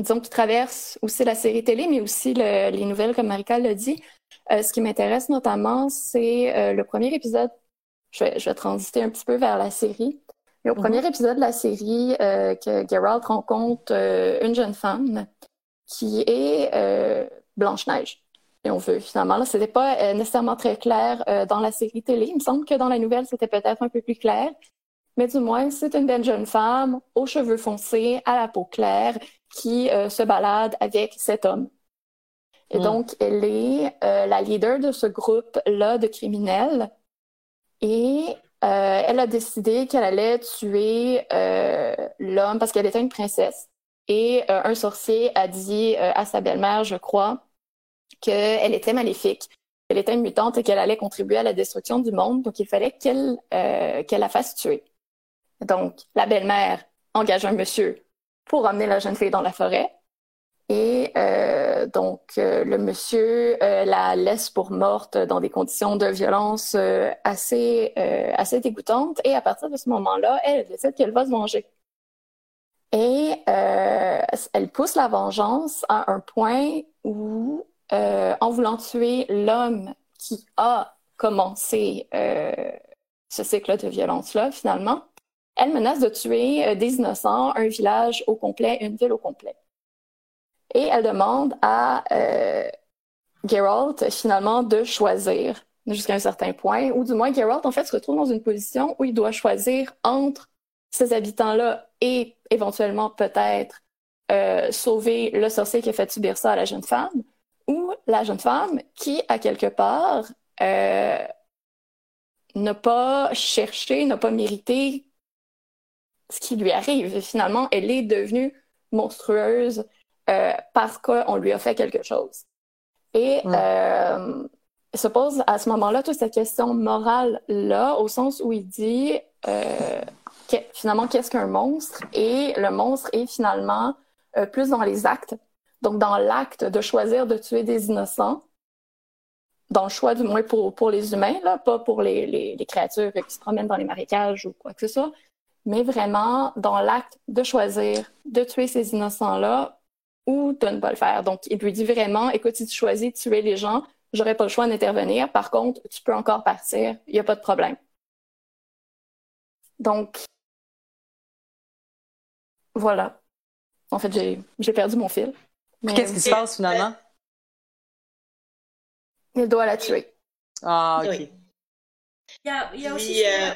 disons, qui traverse aussi la série télé, mais aussi les nouvelles, comme Marika l'a dit. Euh, ce qui m'intéresse notamment, c'est euh, le premier épisode. Je vais, je vais, transiter un petit peu vers la série. Mais au mhm. premier épisode de la série, euh, que Geralt rencontre une jeune femme qui est Blanche-Neige. Et on veut, finalement. Là, c'était pas nécessairement très clair dans la série télé. Il me semble que dans la nouvelle, c'était peut-être un peu plus clair. Mais du moins, c'est une belle jeune femme aux cheveux foncés, à la peau claire, qui euh, se balade avec cet homme. Et hmm. donc, elle est euh, la leader de ce groupe-là de criminels. Et euh, elle a décidé qu'elle allait tuer l'homme parce qu'elle était une princesse. Et un sorcier a dit à sa belle-mère, je crois, qu'elle était maléfique, qu'elle était une mutante et qu'elle allait contribuer à la destruction du monde. Donc, il fallait qu'elle qu'elle la fasse tuer. Donc, la belle-mère engage un monsieur pour emmener la jeune fille dans la forêt. Et euh, donc, euh, le monsieur euh, la laisse pour morte dans des conditions de violence assez, assez dégoûtantes. Et à partir de ce moment-là, elle décide qu'elle va se venger. Et elle pousse la vengeance à un point où, en voulant tuer l'homme qui a commencé ce cycle de violence-là, finalement. Elle menace de tuer des innocents, un village au complet, une ville au complet. Et elle demande à euh, Geralt, finalement, de choisir jusqu'à un certain point, ou du moins Geralt, en fait, se retrouve dans une position où il doit choisir entre ces habitants-là et éventuellement peut-être euh, sauver le sorcier qui a fait subir ça à la jeune femme, ou la jeune femme qui, à quelque part, euh, n'a pas cherché, n'a pas mérité ce qui lui arrive. Finalement, elle est devenue monstrueuse euh, parce qu'on lui a fait quelque chose. Et euh, il se pose à ce moment-là toute cette question morale-là, au sens où il dit euh, finalement qu'est-ce qu'un monstre? Et le monstre est finalement euh, plus dans les actes. Donc dans l'acte de choisir de tuer des innocents, dans le choix du moins pour, pour les humains, là, pas pour les, les, les créatures qui se promènent dans les marécages ou quoi que ce soit, mais vraiment dans l'acte de choisir de tuer ces innocents-là ou de ne pas le faire. Donc, il lui dit vraiment, écoute, si tu choisis de tuer les gens, j'aurais pas le choix d'intervenir. Par contre, tu peux encore partir, il n'y a pas de problème. Donc, voilà. En fait, j'ai perdu mon fil. Qu'est-ce qui se passe finalement? Il doit la tuer. Ah, ok. Il y a, il y a aussi. Euh,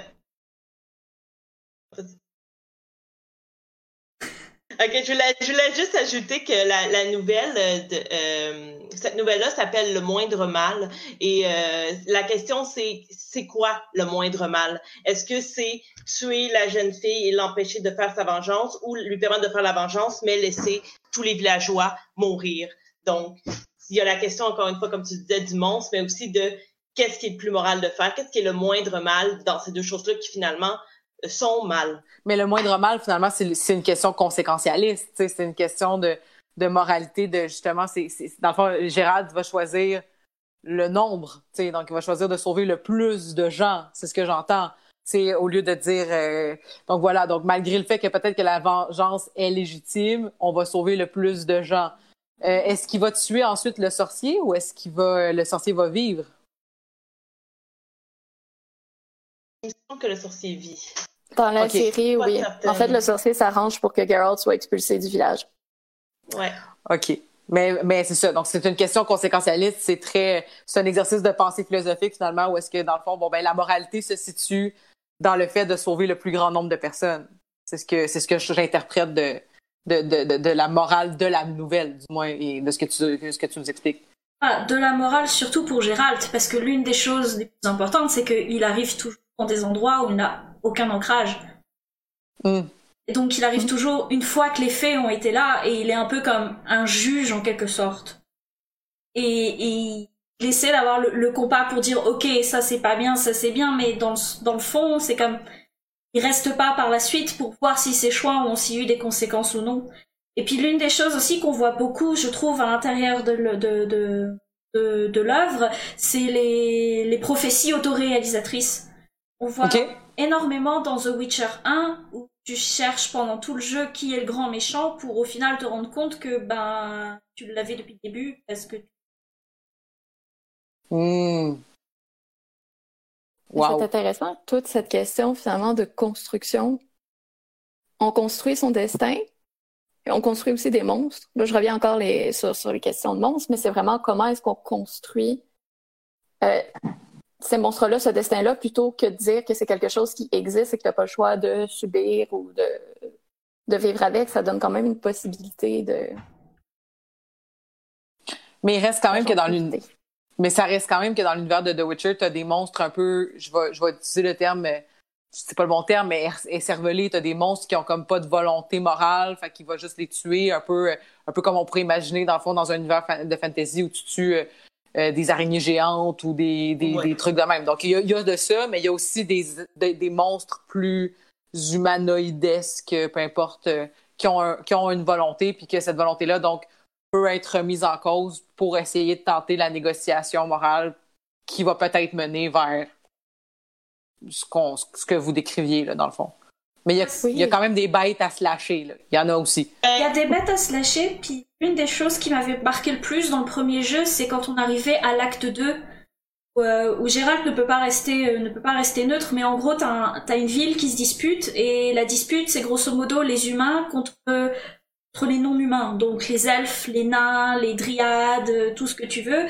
Ok, je voulais, je voulais juste ajouter que la, nouvelle, euh, euh, cette nouvelle-là s'appelle Le moindre mal. Et euh, la question, c'est quoi le moindre mal? Est-ce que c'est tuer la jeune fille et l'empêcher de faire sa vengeance ou lui permettre de faire la vengeance, mais laisser tous les villageois mourir? Donc, il y a la question, encore une fois, comme tu disais, du monstre, mais aussi de qu'est-ce qui est le plus moral de faire? Qu'est-ce qui est le moindre mal dans ces deux choses-là qui finalement sont mal. Mais le moindre mal, finalement, c'est une question conséquentialiste. C'est une question de, de, moralité, de justement, c'est dans le fond, Gérald va choisir le nombre. Donc, il va choisir de sauver le plus de gens. C'est ce que j'entends. Au lieu de dire euh, donc voilà donc malgré le fait que peut-être que la vengeance est légitime on va sauver le plus de gens euh, est-ce qu'il va tuer ensuite le sorcier ou est-ce qu'il va le sorcier va vivre? Il me semble que le sorcier vit dans la série, oui. En fait, le sorcier s'arrange pour que Geralt soit expulsé du village. Ouais. OK. Mais, mais c'est ça. Donc, c'est une question conséquentialiste. C'est très, c'est un exercice de pensée philosophique, finalement, où est-ce que, dans le fond, bon, ben, la moralité se situe dans le fait de sauver le plus grand nombre de personnes. C'est ce que, c'est ce que j'interprète de, de, de, de, la morale de la nouvelle, du moins, et de ce que tu, ce que tu nous expliques. Ah, de la morale surtout pour Gérald, parce que l'une des choses les plus importantes, c'est qu'il arrive toujours dans des endroits où il n'a aucun ancrage. Mm. Et donc il arrive toujours une fois que les faits ont été là et il est un peu comme un juge en quelque sorte. Et, et il essaie d'avoir le, compas pour dire ok ça c'est pas bien, ça c'est bien, mais dans le, dans le fond c'est comme il reste pas par la suite pour voir si ses choix ont aussi eu des conséquences ou non. Et puis l'une des choses aussi qu'on voit beaucoup, je trouve, à l'intérieur de, de, de, de, de l'œuvre, c'est les, les prophéties autoréalisatrices. On voit énormément dans The Witcher 1 où tu cherches pendant tout le jeu qui est le grand méchant pour au final te rendre compte que ben tu l'avais depuis le début parce que mmh. C'est intéressant, toute cette question finalement de construction. On construit son destin, et on construit aussi des monstres. Là, je reviens encore les, sur, sur les questions de monstres, mais c'est vraiment comment est-ce qu'on construit euh, ces monstres-là, ce destin-là, plutôt que de dire que c'est quelque chose qui existe et que tu n'as pas le choix de subir ou de, de vivre avec, ça donne quand même une possibilité de. Mais il reste quand même que dans l'univers. Mais ça reste quand même que dans l'univers de The Witcher, tu as des monstres un peu. Je vais, je vais utiliser le terme, c'est pas le bon terme, mais écervelés. Tu as des monstres qui ont comme pas de volonté morale, fait qu'il va juste les tuer un peu, un peu comme on pourrait imaginer dans le fond dans un univers de fantasy où tu tues euh, des araignées géantes ou des, des, trucs de même. Donc, il y, a, de ça, mais il y a aussi des, des, monstres plus humanoïdesques, peu importe, euh, qui, ont qui ont une volonté, puis que cette volonté-là, donc, peut être mise en cause pour essayer de tenter la négociation morale qui va peut-être mener vers ce, ce que vous décriviez, là, dans le fond. Mais il y, a, quand même des bêtes à se lâcher. Là. Il y en a aussi. Il y a des bêtes à se lâcher. Puis une des choses qui m'avait marqué le plus dans le premier jeu, c'est quand on arrivait à l'acte 2 euh, où, Gérald ne peut pas rester euh, ne peut pas rester neutre, mais en gros t'as as une ville qui se dispute et la dispute c'est grosso modo les humains contre contre les non-humains, donc les elfes, les nains, les dryades, tout ce que tu veux.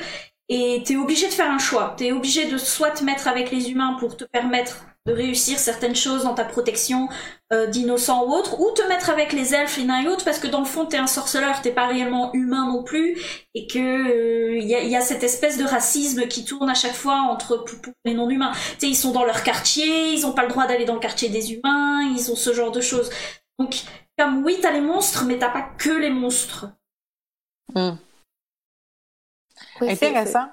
Et t'es obligé de faire un choix. T'es obligé de soit te mettre avec les humains pour te permettre de réussir certaines choses dans ta protection euh, d'innocents ou autres, ou te mettre avec les elfes, les nains et autres, parce que dans le fond t'es un sorceleur, t'es pas réellement humain non plus, et que il euh, y, a, cette espèce de racisme qui tourne à chaque fois entre les non-humains. Tu sais, ils sont dans leur quartier, ils ont pas le droit d'aller dans le quartier des humains, ils ont ce genre de choses. Donc, comme oui, t'as les monstres, mais t'as pas que les monstres. Hmm. Intéressant.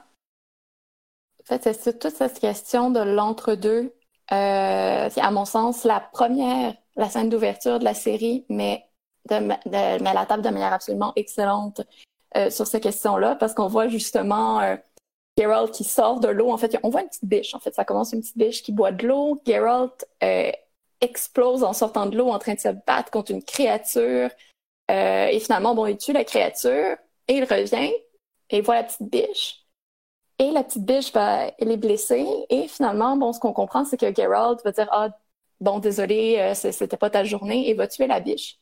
En fait, c'est toute cette question de l'entre-deux c'est à mon sens la première, la scène d'ouverture de la série, mais de, de, met la table de manière absolument excellente euh, sur ces questions-là, parce qu'on voit justement euh, Geralt qui sort de l'eau. En fait, on voit une petite biche. En fait, ça commence une petite biche qui boit de l'eau. Geralt euh, explose en sortant de l'eau, en train de se battre contre une créature. Euh, et finalement, bon, il tue la créature et il revient et il voit la petite biche. Et la petite biche, va, elle est blessée. Et finalement, bon, ce qu'on comprend, c'est que Geralt va dire Ah, bon, désolé, euh, c'était pas ta journée, et va tuer la biche.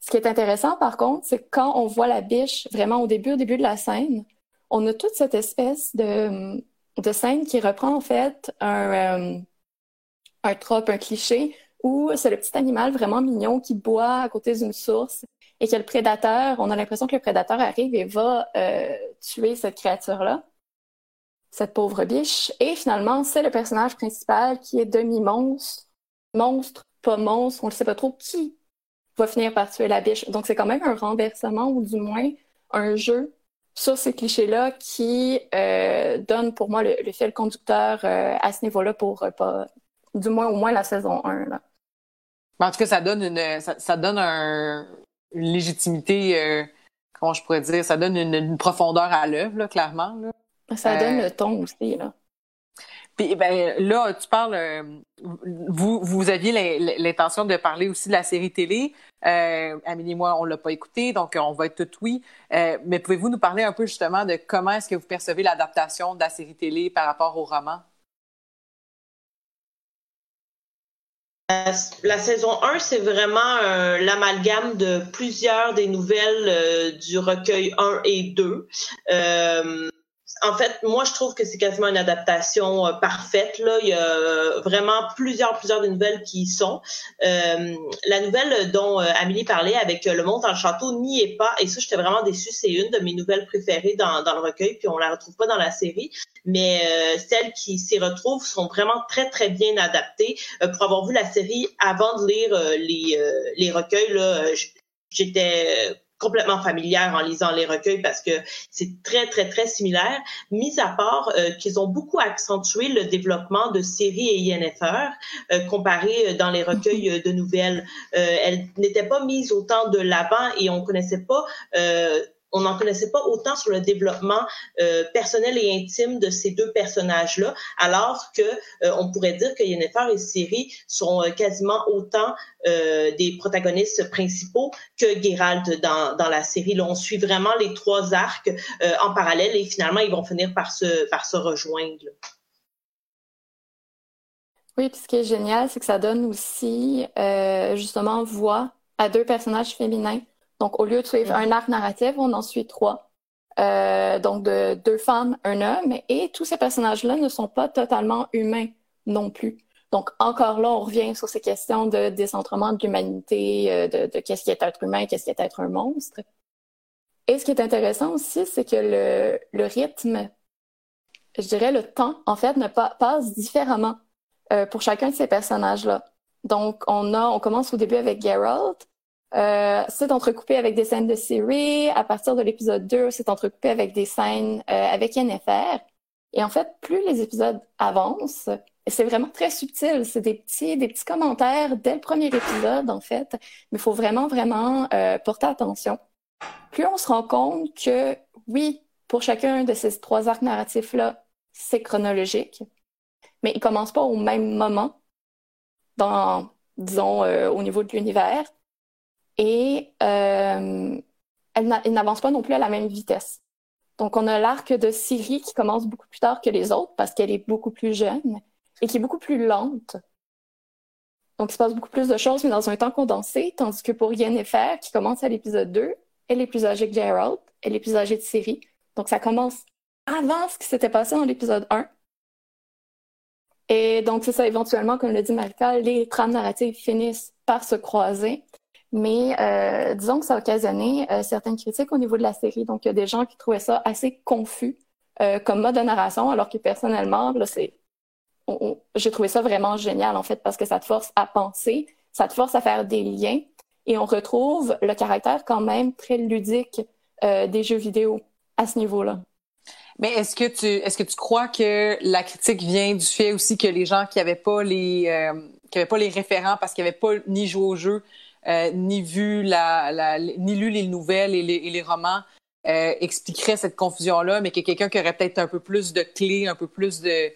Ce qui est intéressant, par contre, c'est quand on voit la biche vraiment au début, au début de la scène, on a toute cette espèce de, de scène qui reprend en fait un, euh, un trope, un cliché, où c'est le petit animal vraiment mignon qui boit à côté d'une source et que le prédateur, on a l'impression que le prédateur arrive et va euh, tuer cette créature-là cette pauvre biche. Et finalement, c'est le personnage principal qui est demi-monstre, monstre, pas monstre, on ne sait pas trop qui va finir par tuer la biche. Donc c'est quand même un renversement ou du moins un jeu sur ces clichés-là qui euh, donne pour moi le, le fil conducteur euh, à ce niveau-là pour euh, pas, du moins au moins la saison 1. Là. En tout cas, ça donne une ça, donne un, une légitimité, comment je pourrais dire, ça donne une, profondeur à l'œuvre, clairement. Là. Ça donne le ton aussi, là. Puis ben là, tu parles, euh, vous vous aviez l'intention de parler aussi de la série télé. Euh, Amélie et moi, on l'a pas écouté, donc on va être tout oui. Euh, mais pouvez-vous nous parler un peu justement de comment est-ce que vous percevez l'adaptation de la série télé par rapport au roman? La, saison 1, c'est vraiment l'amalgame de plusieurs des nouvelles du recueil 1 et 2 en fait, moi, je trouve que c'est quasiment une adaptation euh, parfaite. Là, il y a vraiment plusieurs, plusieurs de nouvelles qui y sont. Euh, la nouvelle dont euh, Amélie parlait avec Le Monde dans le château n'y est pas, et ça, j'étais vraiment déçue. C'est une de mes nouvelles préférées dans, le recueil, puis on la retrouve pas dans la série. Mais celles qui s'y retrouvent sont vraiment très, très bien adaptées. pour avoir vu la série avant de lire les, les recueils, là, j'étais complètement familière en lisant les recueils parce que c'est très, très, très similaire, mis à part euh, qu'ils ont beaucoup accentué le développement de séries et INFR euh, comparé euh, dans les recueils de nouvelles. elles n'étaient pas mises autant de l'avant et on connaissait pas on n'en connaissait pas autant sur le développement euh, personnel et intime de ces deux personnages-là, alors que euh, on pourrait dire que Yennefer et Ciri sont euh, quasiment autant des protagonistes principaux que Geralt dans, la série. On suit vraiment les trois arcs en parallèle et finalement ils vont finir par se par se rejoindre. Oui, puis ce qui est génial, c'est que ça donne aussi justement voix à deux personnages féminins donc, au lieu de suivre un arc narratif, on en suit trois. Euh, donc, de deux femmes, un homme. Et tous ces personnages-là ne sont pas totalement humains non plus. Donc, encore là, on revient sur ces questions de décentrement de l'humanité, euh, de, de qu'est-ce qui est être humain, qu'est-ce qui est être un monstre. Et ce qui est intéressant aussi, c'est que le, le, rythme, je dirais le temps, en fait, ne pas, passe différemment euh, pour chacun de ces personnages-là. Donc, on a, on commence au début avec Geralt, euh, c'est entrecoupé avec des scènes de série. À partir de l'épisode 2, c'est entrecoupé avec des scènes euh, avec NFR. Et en fait, plus les épisodes avancent, c'est vraiment très subtil. C'est des petits, des petits commentaires dès le premier épisode, en fait. Mais il faut vraiment, vraiment euh, porter attention. Plus on se rend compte que, oui, pour chacun de ces trois arcs narratifs-là, c'est chronologique, mais ils commencent pas au même moment dans, disons, euh, au niveau de l'univers et euh, elle n'avance pas non plus à la même vitesse. Donc, on a l'arc de Siri qui commence beaucoup plus tard que les autres parce qu'elle est beaucoup plus jeune et qui est beaucoup plus lente. Donc, il se passe beaucoup plus de choses, mais dans un temps condensé, tandis que pour Yennefer, qui commence à l'épisode 2, elle est plus âgée que Geralt, elle est plus âgée de Siri. Donc, ça commence avant ce qui s'était passé dans l'épisode 1. Et donc, c'est ça, éventuellement, comme le dit Marika, les trames narratives finissent par se croiser. Mais euh, disons que ça a occasionné euh, certaines critiques au niveau de la série. Donc, il y a des gens qui trouvaient ça assez confus euh, comme mode de narration, alors que personnellement, là, c'est j'ai trouvé ça vraiment génial, en fait, parce que ça te force à penser, ça te force à faire des liens, et on retrouve le caractère quand même très ludique des jeux vidéo à ce niveau-là. Mais est-ce que tu est-ce que tu crois que la critique vient du fait aussi que les gens qui avaient pas les qui avaient pas les référents parce qu'ils n'avaient pas ni joué au jeu euh, ni vu la, ni lu les nouvelles et les, romans euh, expliquerait cette confusion-là, mais que quelqu'un qui aurait peut-être un peu plus de clés, un peu plus de,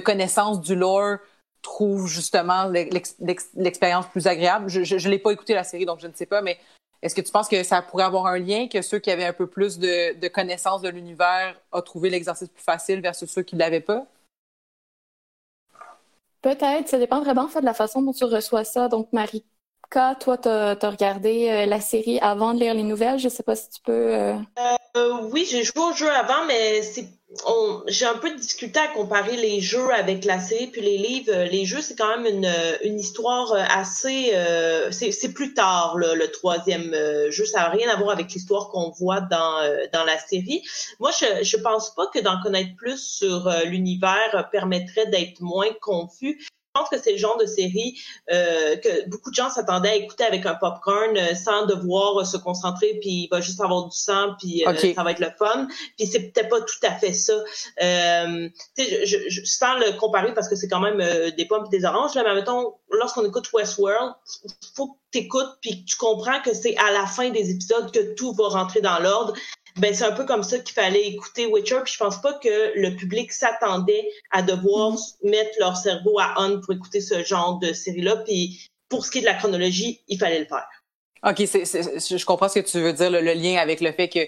connaissances du lore trouve justement l'expérience plus agréable. Je, je, l'ai pas écouté la série, donc je ne sais pas, mais est-ce que tu penses que ça pourrait avoir un lien, que ceux qui avaient un peu plus de, de connaissances de l'univers ont trouvé l'exercice plus facile versus ceux qui ne l'avaient pas? Peut-être, ça dépend vraiment fait, de la façon dont tu reçois ça. Donc, Marie toi, tu as, regardé euh, la série avant de lire les nouvelles? Je sais pas si tu peux. Euh, euh, oui, j'ai joué au jeu avant, mais j'ai un peu discuté à comparer les jeux avec la série puis les livres. Les jeux, c'est quand même une, histoire assez... c'est plus tard, le troisième jeu. Ça n'a rien à voir avec l'histoire qu'on voit dans, dans la série. Moi, je je pense pas que d'en connaître plus sur l'univers permettrait d'être moins confus. Je pense que c'est le genre de série euh, que beaucoup de gens s'attendaient à écouter avec un popcorn euh, sans devoir se concentrer, puis il va juste avoir du sang, puis euh, ça va être le fun. Puis c'est peut-être pas tout à fait ça. Euh, je, je, je, sans le comparer parce que c'est quand même des pommes et des oranges, là, mais mettons, lorsqu'on écoute Westworld, faut que tu écoutes puis que tu comprends que c'est à la fin des épisodes que tout va rentrer dans l'ordre ben c'est un peu comme ça qu'il fallait écouter Witcher. Puis je pense pas que le public s'attendait à devoir mm-hmm. mettre leur cerveau à on pour écouter ce genre de série-là. Puis pour ce qui est de la chronologie, il fallait le faire. OK, je comprends ce que tu veux dire, le, lien avec le fait que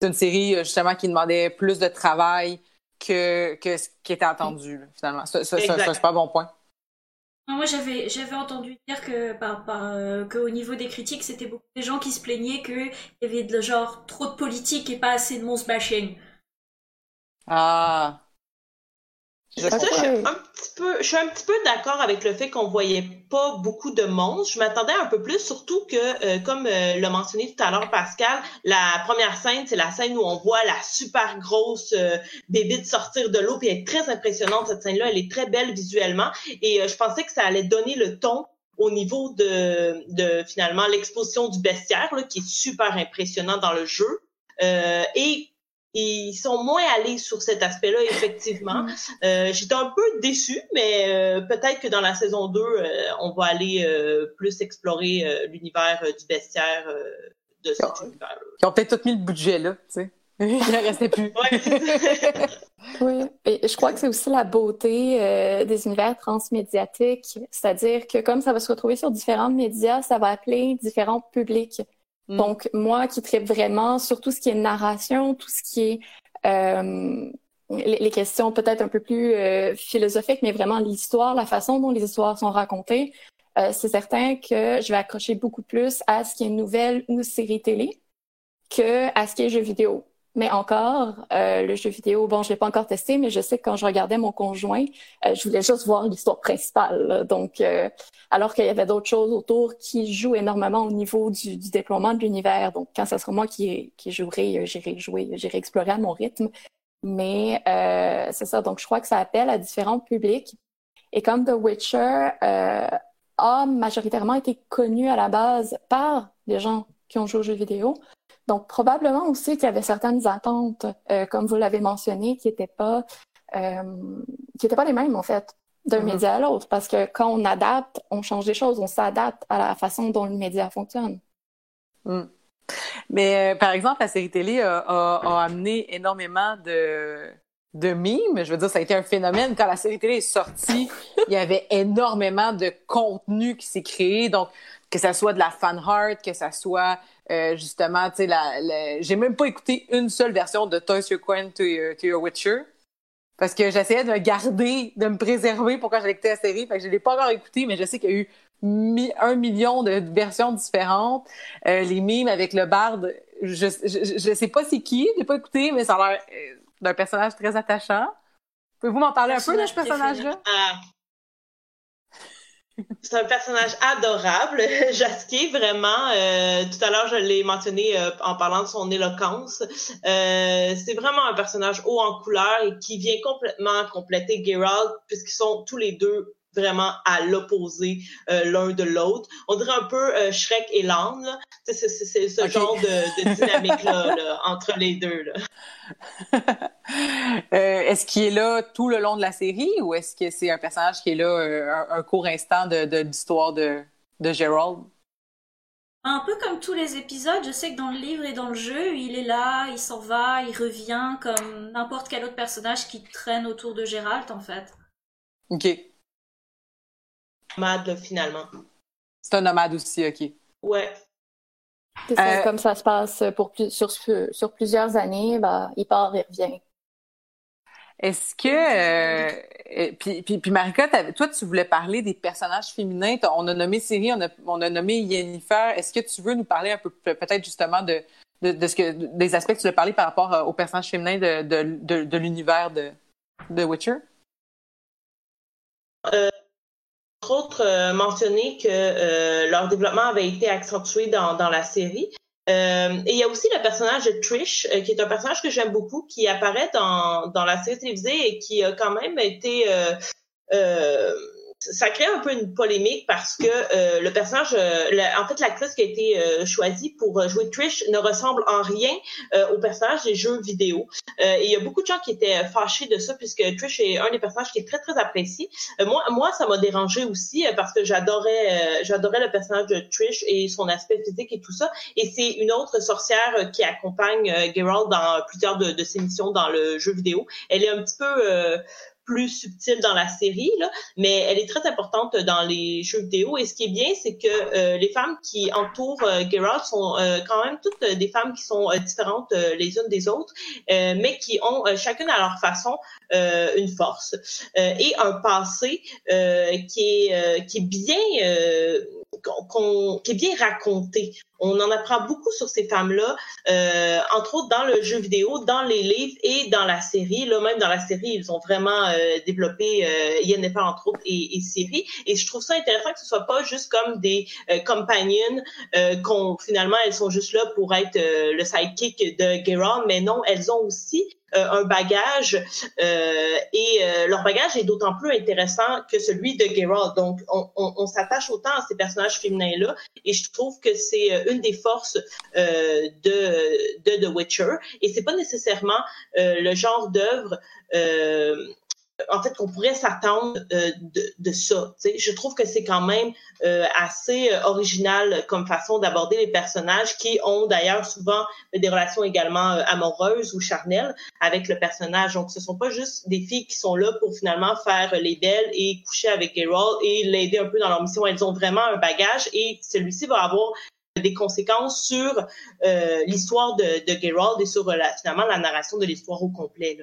c'est une série justement qui demandait plus de travail que, que ce qui était attendu, finalement. C'est, c'est un super bon point. Moi, j'avais j'avais entendu dire que par, par euh, qu'au niveau des critiques, c'était beaucoup des gens qui se plaignaient qu'il y avait de genre trop de politique et pas assez de monstre bashing. Ah. Je, suis un petit peu, je suis un petit peu d'accord avec le fait qu'on voyait pas beaucoup de monstres. Je m'attendais un peu plus, surtout que, euh, comme euh, l'a mentionné tout à l'heure Pascal, la première scène, c'est la scène où on voit la super grosse euh, bébite sortir de l'eau, puis elle est très impressionnante cette scène-là. Elle est très belle visuellement, et je pensais que ça allait donner le ton au niveau de, de finalement l'exposition du bestiaire, là, qui est super impressionnant dans le jeu. et ils sont moins allés sur cet aspect-là, effectivement. Euh, J'étais un peu déçue, mais euh, peut-être que dans la saison 2, euh, on va aller euh, plus explorer l'univers du bestiaire de cet univers. Ils ont peut-être tout mis le budget là, tu sais. Il n'en restait plus. oui, et je crois que c'est aussi la beauté des univers transmédiatiques, c'est-à-dire que comme ça va se retrouver sur différents médias, ça va appeler différents publics. Mm. Donc, moi qui traite vraiment sur tout ce qui est narration, tout ce qui est euh, les, questions peut-être un peu plus euh, philosophiques, mais vraiment l'histoire, la façon dont les histoires sont racontées, euh, c'est certain que je vais accrocher beaucoup plus à ce qui est nouvelle ou série télé que à ce qui est jeu vidéo. Mais encore, euh, le jeu vidéo, bon, je l'ai pas encore testé, mais je sais que quand je regardais mon conjoint, euh, je voulais juste voir l'histoire principale. Donc, euh, alors qu'il y avait d'autres choses autour qui jouent énormément au niveau du, du déploiement de l'univers. Donc, quand ça sera moi qui, qui jouerai, j'irai jouer, j'irai explorer à mon rythme. Mais c'est ça. Donc, je crois que ça appelle à différents publics. Et comme The Witcher a majoritairement été connu à la base par des gens qui ont joué aux jeux vidéo, donc, probablement aussi qu'il y avait certaines attentes, euh, comme vous l'avez mentionné, qui n'étaient pas, euh, qui étaient pas les mêmes, en fait, d'un mm-hmm. média à l'autre. Parce que quand on adapte, on change des choses, on s'adapte à la façon dont le média fonctionne. Mm. Mais, euh, par exemple, la série télé a, a, amené énormément de, de mimes. Je veux dire, ça a été un phénomène. Quand la série télé est sortie, il y avait énormément de contenu qui s'est créé. Donc, que ça soit de la fan art, que ça soit justement, tu sais, j'ai même pas écouté une seule version de Toys Your Queen to Your, Witcher. Parce que j'essayais de me garder, de me préserver pour quand j'allais écouter la série. Fait que je l'ai pas encore écouté, mais je sais qu'il y a eu un million de versions différentes. les mimes avec le barde, je, je, sais pas c'est qui, je l'ai pas écouté, mais ça a l'air d'un personnage très attachant. Pouvez-vous m'en parler un peu de ce personnage-là? C'est un personnage adorable, Jasquier, vraiment. Euh, tout à l'heure, je l'ai mentionné euh, en parlant de son éloquence. Euh, c'est vraiment un personnage haut en couleur et qui vient complètement compléter Geralt, puisqu'ils sont tous les deux vraiment à l'opposé l'un de l'autre. On dirait un peu Shrek et l'âne. C'est ce genre de, dynamique-là entre les deux. Euh, est-ce qu'il est là tout le long de la série ou est-ce que c'est un personnage qui est là euh, un, court instant de, l'histoire de, de Gerald? Un peu comme tous les épisodes, je sais que dans le livre et dans le jeu, il est là, il s'en va, il revient comme n'importe quel autre personnage qui traîne autour de Geralt en fait. Ok. Nomade finalement. C'est un nomade aussi, ok. Ouais. Euh, comme ça se passe pour, sur, sur plusieurs années, bah, il part et revient. Est-ce que euh, puis, puis, puis Marika, toi tu voulais parler des personnages féminins. On a nommé Siri, on a, on a nommé Yennefer. Est-ce que tu veux nous parler un peu peut-être justement de, de, ce que des aspects que tu veux parler par rapport euh, aux personnages féminins de, de, de, l'univers de, de Witcher? Entre autres euh, mentionné que euh, leur développement avait été accentué dans, la série. Euh, et il y a aussi le personnage de Trish, qui est un personnage que j'aime beaucoup, qui apparaît dans, dans la série télévisée et qui a quand même été ça crée un peu une polémique parce que euh, le personnage, euh, en fait, l'actrice qui a été euh, choisie pour jouer Trish ne ressemble en rien au personnage des jeux vidéo. et il y a beaucoup de gens qui étaient fâchés de ça puisque Trish est un des personnages qui est très très apprécié. moi, moi, ça m'a dérangé aussi parce que j'adorais, j'adorais le personnage de Trish et son aspect physique et tout ça. Et c'est une autre sorcière qui accompagne Geralt dans plusieurs de, de ses missions dans le jeu vidéo. Elle est un petit peu plus subtile dans la série, là, mais elle est très importante dans les jeux vidéo. Et ce qui est bien, c'est que euh, les femmes qui entourent euh, Geralt sont euh, quand même toutes des femmes qui sont différentes les unes des autres, mais qui ont chacune à leur façon une force et un passé qui est qui est bien qui est bien raconté. On en apprend beaucoup sur ces femmes-là, euh, entre autres dans le jeu vidéo, dans les livres et dans la série. Là, même dans la série, ils ont vraiment euh, développé euh, Yennefer, entre autres, et, et Siri. Et je trouve ça intéressant que ce soit pas juste comme des euh, companions, euh, qu'on finalement elles sont juste là pour être le sidekick de Geralt, mais non, elles ont aussi un bagage et leur bagage est d'autant plus intéressant que celui de Geralt. Donc, on, on, on s'attache autant à ces personnages féminins-là et je trouve que c'est une des forces de, de The Witcher et c'est pas nécessairement le genre d'œuvre en fait, qu'on pourrait s'attendre euh, de, ça. Je trouve que c'est quand même euh, assez euh, original comme façon d'aborder les personnages qui ont d'ailleurs souvent des relations également amoureuses ou charnelles avec le personnage. Donc, ce sont pas juste des filles qui sont là pour finalement faire les belles et coucher avec Geralt et l'aider un peu dans leur mission. Elles ont vraiment un bagage et celui-ci va avoir des conséquences sur l'histoire de, de Geralt et sur finalement la narration de l'histoire au complet.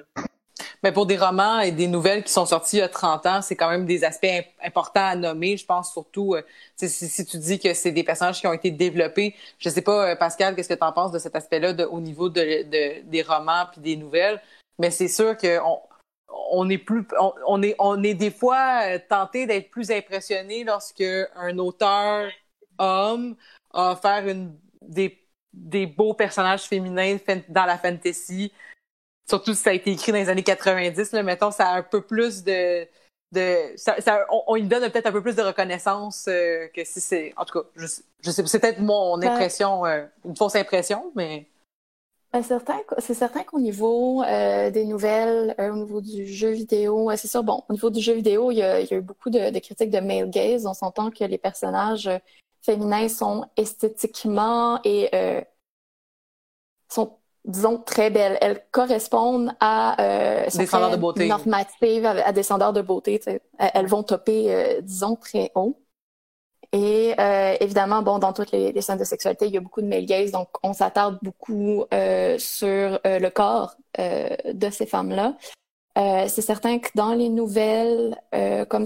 Mais pour des romans et des nouvelles qui sont sorties il y a 30 ans, c'est quand même des aspects importants à nommer. Je pense surtout, euh, si, tu dis que c'est des personnages qui ont été développés, je sais pas, euh, Pascal, qu'est-ce que tu en penses de cet aspect-là au niveau de, de, des romans puis des nouvelles, mais c'est sûr qu'on on est plus on, est on est des fois euh, tenté d'être plus impressionné lorsque un auteur homme a faire une des des beaux personnages féminins dans la fantasy surtout si ça a été écrit dans les années 90, là, mettons, ça a un peu plus de... de ça, ça on, lui donne peut-être un peu plus de reconnaissance euh, que si c'est... En tout cas, je, je sais c'est peut-être mon ben impression, euh, une fausse impression, mais... Ben, c'est certain qu'au niveau euh, des nouvelles, au niveau du jeu vidéo, c'est sûr, bon, au niveau du jeu vidéo, il y a, il y a eu beaucoup de, de, critiques de male gaze. On s'entend que les personnages féminins sont esthétiquement et sont disons, très belles. Elles correspondent à euh, des standards de beauté. normatives, à, des standards de beauté. Elles vont topper, euh, disons, très haut. Et euh, évidemment, bon, dans toutes les, scènes de sexualité, il y a beaucoup de male gaze, donc on s'attarde beaucoup euh, sur euh, le corps de ces femmes-là. c'est certain que dans les nouvelles, comme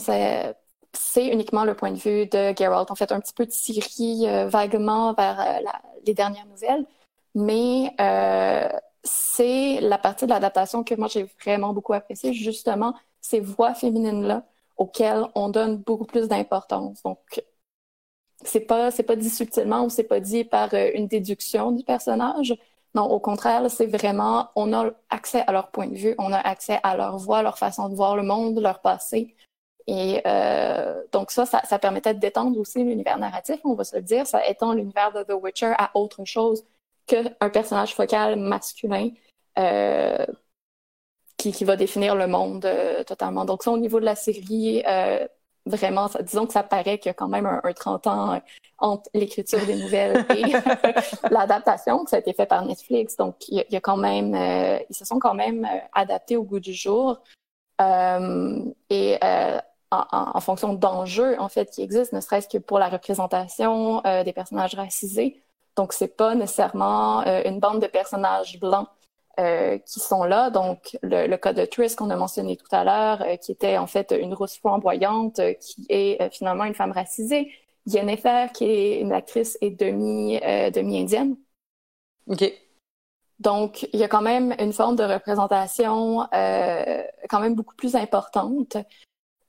c'est uniquement le point de vue de Geralt, on fait un petit peu de Syrie vaguement vers les dernières nouvelles, mais c'est la partie de l'adaptation que moi j'ai vraiment beaucoup appréciée, justement, ces voix féminines-là auxquelles on donne beaucoup plus d'importance. Donc, c'est pas c'est pas dit subtilement ou c'est pas dit par euh, une déduction du personnage. Non, au contraire, c'est vraiment on a accès à leur point de vue, on a accès à leur voix, leur façon de voir le monde, leur passé. Et euh, donc ça, ça, ça permettait de détendre aussi l'univers narratif, on va se le dire. Ça étend l'univers de The Witcher à autre chose qu'un personnage focal masculin euh, qui, qui, va définir le monde euh, totalement. Donc ça, au niveau de la série, vraiment, disons que ça paraît qu'il y a quand même un, 30 ans entre l'écriture des nouvelles et l'adaptation, que ça a été fait par Netflix. Donc, il y a, quand même, ils se sont quand même adaptés au goût du jour. et en, en, fonction d'enjeux, en fait, qui existent, ne serait-ce que pour la représentation des personnages racisés. Donc, c'est pas nécessairement une bande de personnages blancs euh, qui sont là. Donc, le, cas de Triss qu'on a mentionné tout à l'heure, euh, qui était en fait une rousse flamboyante, euh, qui est finalement une femme racisée. Yennefer, qui est une actrice et demi, demi-indienne. OK. Donc, il y a quand même une forme de représentation quand même beaucoup plus importante.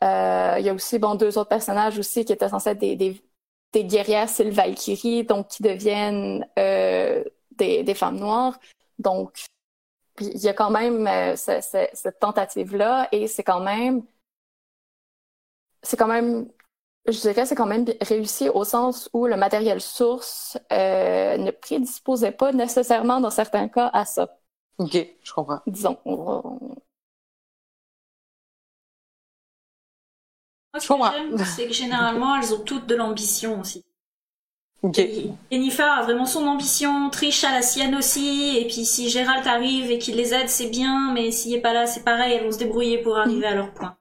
Il y a aussi, bon, deux autres personnages aussi qui étaient censés être des, des, des guerrières Valkyrie, donc qui deviennent des, des femmes noires. Donc, il y a quand même euh, cette tentative-là et c'est quand même, c'est quand même, je dirais, c'est quand même réussi au sens où le matériel source euh, ne prédisposait pas nécessairement dans certains cas à ça. Ok, je comprends. Disons. Ce que j'aime, c'est que généralement, elles ont toutes de l'ambition aussi. Okay. Jennifer a vraiment son ambition, Trish a la sienne aussi, et puis si Gérald arrive et qu'il les aide, c'est bien, mais s'il est pas là, c'est pareil, elles vont se débrouiller pour arriver à leur point.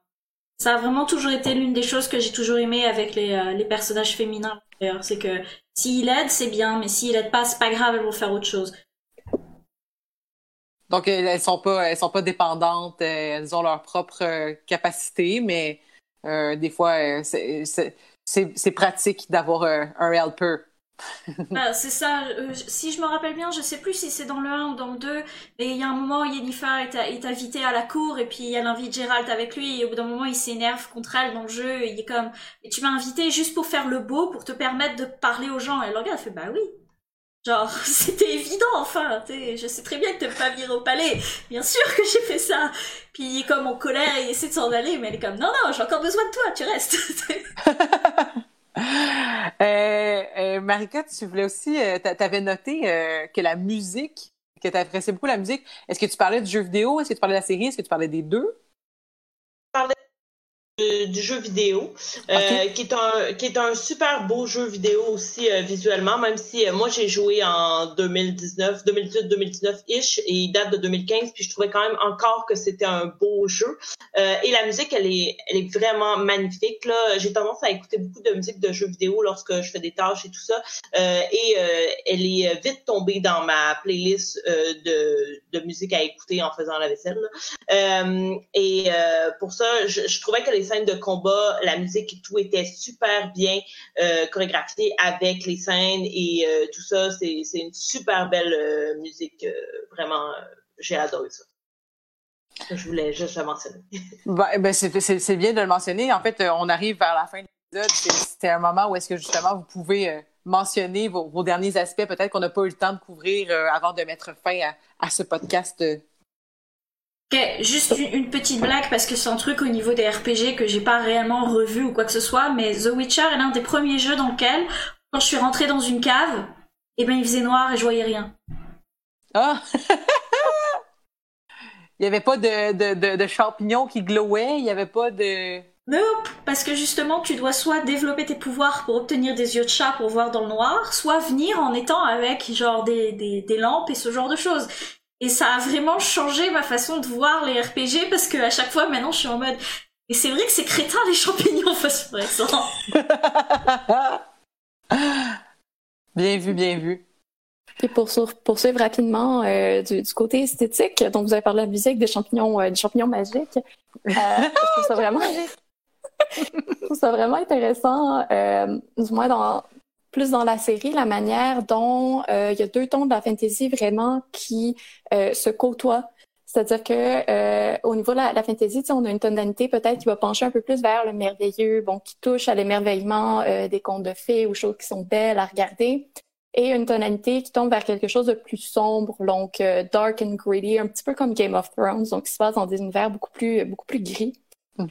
Ça a vraiment toujours été l'une des choses que j'ai toujours aimé avec les, euh, les personnages féminins, d'ailleurs, c'est que s'il aide, c'est bien, mais s'il aide pas, c'est pas grave, elles vont faire autre chose. Donc elles sont pas elles sont pas dépendantes, elles ont leur propre euh, capacité, mais des fois c'est pratique d'avoir un helper. Ah, c'est ça. Euh, si je me rappelle bien, je sais plus si c'est dans le 1 ou dans le 2, mais il y a un moment, Yennefer est, est invitée à la cour et puis elle invite Gérald avec lui et au bout d'un moment, il s'énerve contre elle dans le jeu. Et il est comme, et tu m'as invité juste pour faire le beau, pour te permettre de parler aux gens. Et elle regarde, elle fait, bah oui. Genre, c'était évident, enfin, je sais très bien que t'aimes pas venir au palais. Bien sûr que j'ai fait ça. Puis il est comme en colère et il essaie de s'en aller, mais elle est comme, non, non, j'ai encore besoin de toi, tu restes. Euh, euh, Marika, tu voulais aussi, euh, tu avais noté euh, que la musique, que tu appréciais beaucoup la musique. Est-ce que tu parlais du jeu vidéo? Est-ce que tu parlais de la série? Est-ce que tu parlais des deux? Du jeu vidéo, euh, qui est un qui est un super beau jeu vidéo aussi euh, visuellement, même si euh, moi j'ai joué en 2019, 2018, 2019 ish et il date de 2015, puis je trouvais quand même encore que c'était un beau jeu. et la musique, elle est elle est vraiment magnifique là. J'ai tendance à écouter beaucoup de musique de jeux vidéo lorsque je fais des tâches et tout ça, et elle est vite tombée dans ma playlist de de musique à écouter en faisant la vaisselle. et pour ça, je, je trouvais que les scènes de combat, la musique tout était super bien euh, chorégraphié avec les scènes et euh, tout ça. C'est une super belle euh, musique. vraiment, j'ai adoré ça. Je voulais juste le mentionner. ben, ben c'est bien de le mentionner. En fait, on arrive vers la fin de l'épisode. C'était un moment où est-ce que justement vous pouvez mentionner vos, derniers aspects, peut-être qu'on n'a pas eu le temps de couvrir avant de mettre fin à ce podcast Ok, juste une, petite blague parce que c'est un truc au niveau des RPG que j'ai pas réellement revu ou quoi que ce soit, mais The Witcher est l'un des premiers jeux dans lequel, quand je suis rentrée dans une cave, et eh ben il faisait noir et je voyais rien. Ah! il y avait pas de, de, de, champignons qui glowaient, il y avait pas de... Nope, parce que justement, tu dois soit développer tes pouvoirs pour obtenir des yeux de chat pour voir dans le noir, soit venir en étant avec genre des, des, des lampes et ce genre de choses. Et ça a vraiment changé ma façon de voir les RPG parce que à chaque fois maintenant je suis en mode Et c'est vrai que c'est crétin les champignons phosphorescents. bien vu, bien vu. Et pour poursuivre rapidement euh, du, côté esthétique, donc vous avez parlé de la musique des champignons, euh, des champignons magiques. Euh, je trouve ça vraiment, je trouve ça vraiment intéressant, du moins dans plus dans la série, la manière dont il y a deux tons de la fantasy vraiment qui se côtoient. C'est-à-dire que au niveau de la, la fantasy, on a une tonalité peut-être qui va pencher un peu plus vers le merveilleux, bon, qui touche à l'émerveillement des contes de fées ou choses qui sont belles à regarder et une tonalité qui tombe vers quelque chose de plus sombre, donc euh, dark and gritty, un petit peu comme Game of Thrones, donc qui se passe dans des univers beaucoup plus beaucoup plus gris.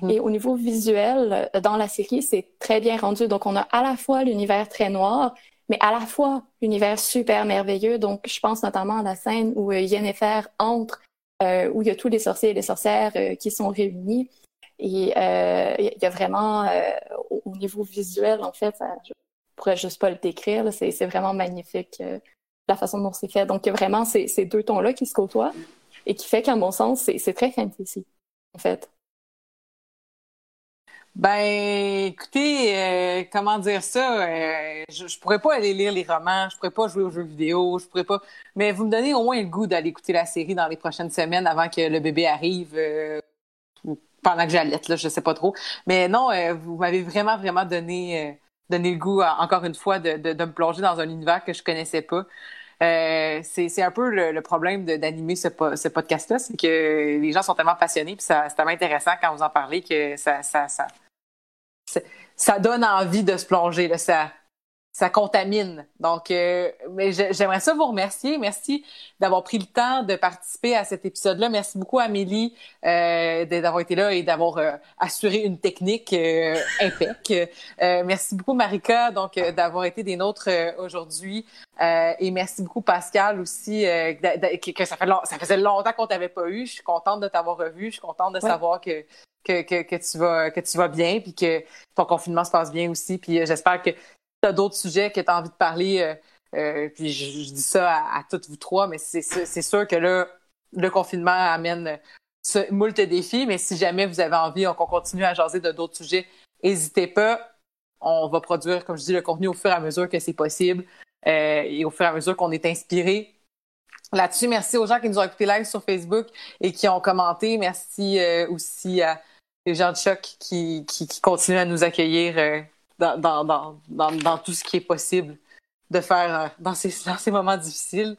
Et au niveau visuel, euh, dans la série, c'est très bien rendu. Donc on a à la fois l'univers très noir, mais à la fois l'univers super merveilleux. Donc je pense notamment à la scène où euh, Yennefer entre, euh, où il y a tous les sorciers et les sorcières qui sont réunis. Et il y a vraiment, au niveau visuel, en fait, ça, pourrais juste pas le décrire. C'est vraiment magnifique euh, la façon dont c'est fait. Donc, vraiment ces, ces deux tons-là qui se côtoient et qui fait qu'à mon sens, c'est très fantasy, en fait. Ben, écoutez, euh, comment dire ça? Euh, je, pourrais pas aller lire les romans, je pourrais pas jouer aux jeux vidéo, je pourrais pas. Mais vous me donnez au moins le goût d'aller écouter la série dans les prochaines semaines avant que le bébé arrive, pendant que j'allais là, je sais pas trop. Mais non, vous m'avez vraiment, vraiment donné donner le goût, encore une fois, de, de, me plonger dans un univers que je connaissais pas. Euh, c'est un peu le, problème d'animer ce, ce podcast-là, c'est que les gens sont tellement passionnés, puis c'est tellement intéressant quand vous en parlez que ça, ça, ça, ça donne envie de se plonger. Là, ça, ça contamine. Donc, euh, mais j'aimerais ça vous remercier. Merci d'avoir pris le temps de participer à cet épisode-là. Merci beaucoup, Amélie, euh, d'avoir été là et d'avoir euh, assuré une technique euh, impec. Euh, merci beaucoup, Marika, donc d'avoir été des nôtres aujourd'hui. et merci beaucoup, Pascal, aussi, que, ça, fait ça faisait longtemps qu'on t'avait pas eu. Je suis contente de t'avoir revu. Je suis contente de savoir que que, que, que, tu vas que tu vas bien puis que ton confinement se passe bien aussi puis j'espère que tu as d'autres sujets que tu as envie de parler, euh, euh, puis je, dis ça à, toutes vous trois, mais c'est sûr que là, le confinement amène ce, moult défis, mais si jamais vous avez envie qu'on continue à jaser de d'autres sujets, n'hésitez pas. On va produire, comme je dis, le contenu au fur et à mesure que c'est possible euh, et au fur et à mesure qu'on est inspiré. Là-dessus, merci aux gens qui nous ont écouté live sur Facebook et qui ont commenté. Merci aussi à les gens de choc qui, qui, qui continuent à nous accueillir dans, dans, dans, dans, tout ce qui est possible de faire euh, dans ces, dans ces moments difficiles.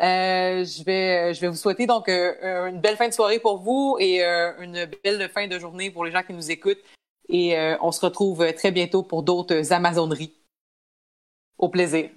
Euh, je, vais, je vais vous souhaiter donc euh, une belle fin de soirée pour vous et une belle fin de journée pour les gens qui nous écoutent. Et on se retrouve très bientôt pour d'autres Amazoneries. Au plaisir.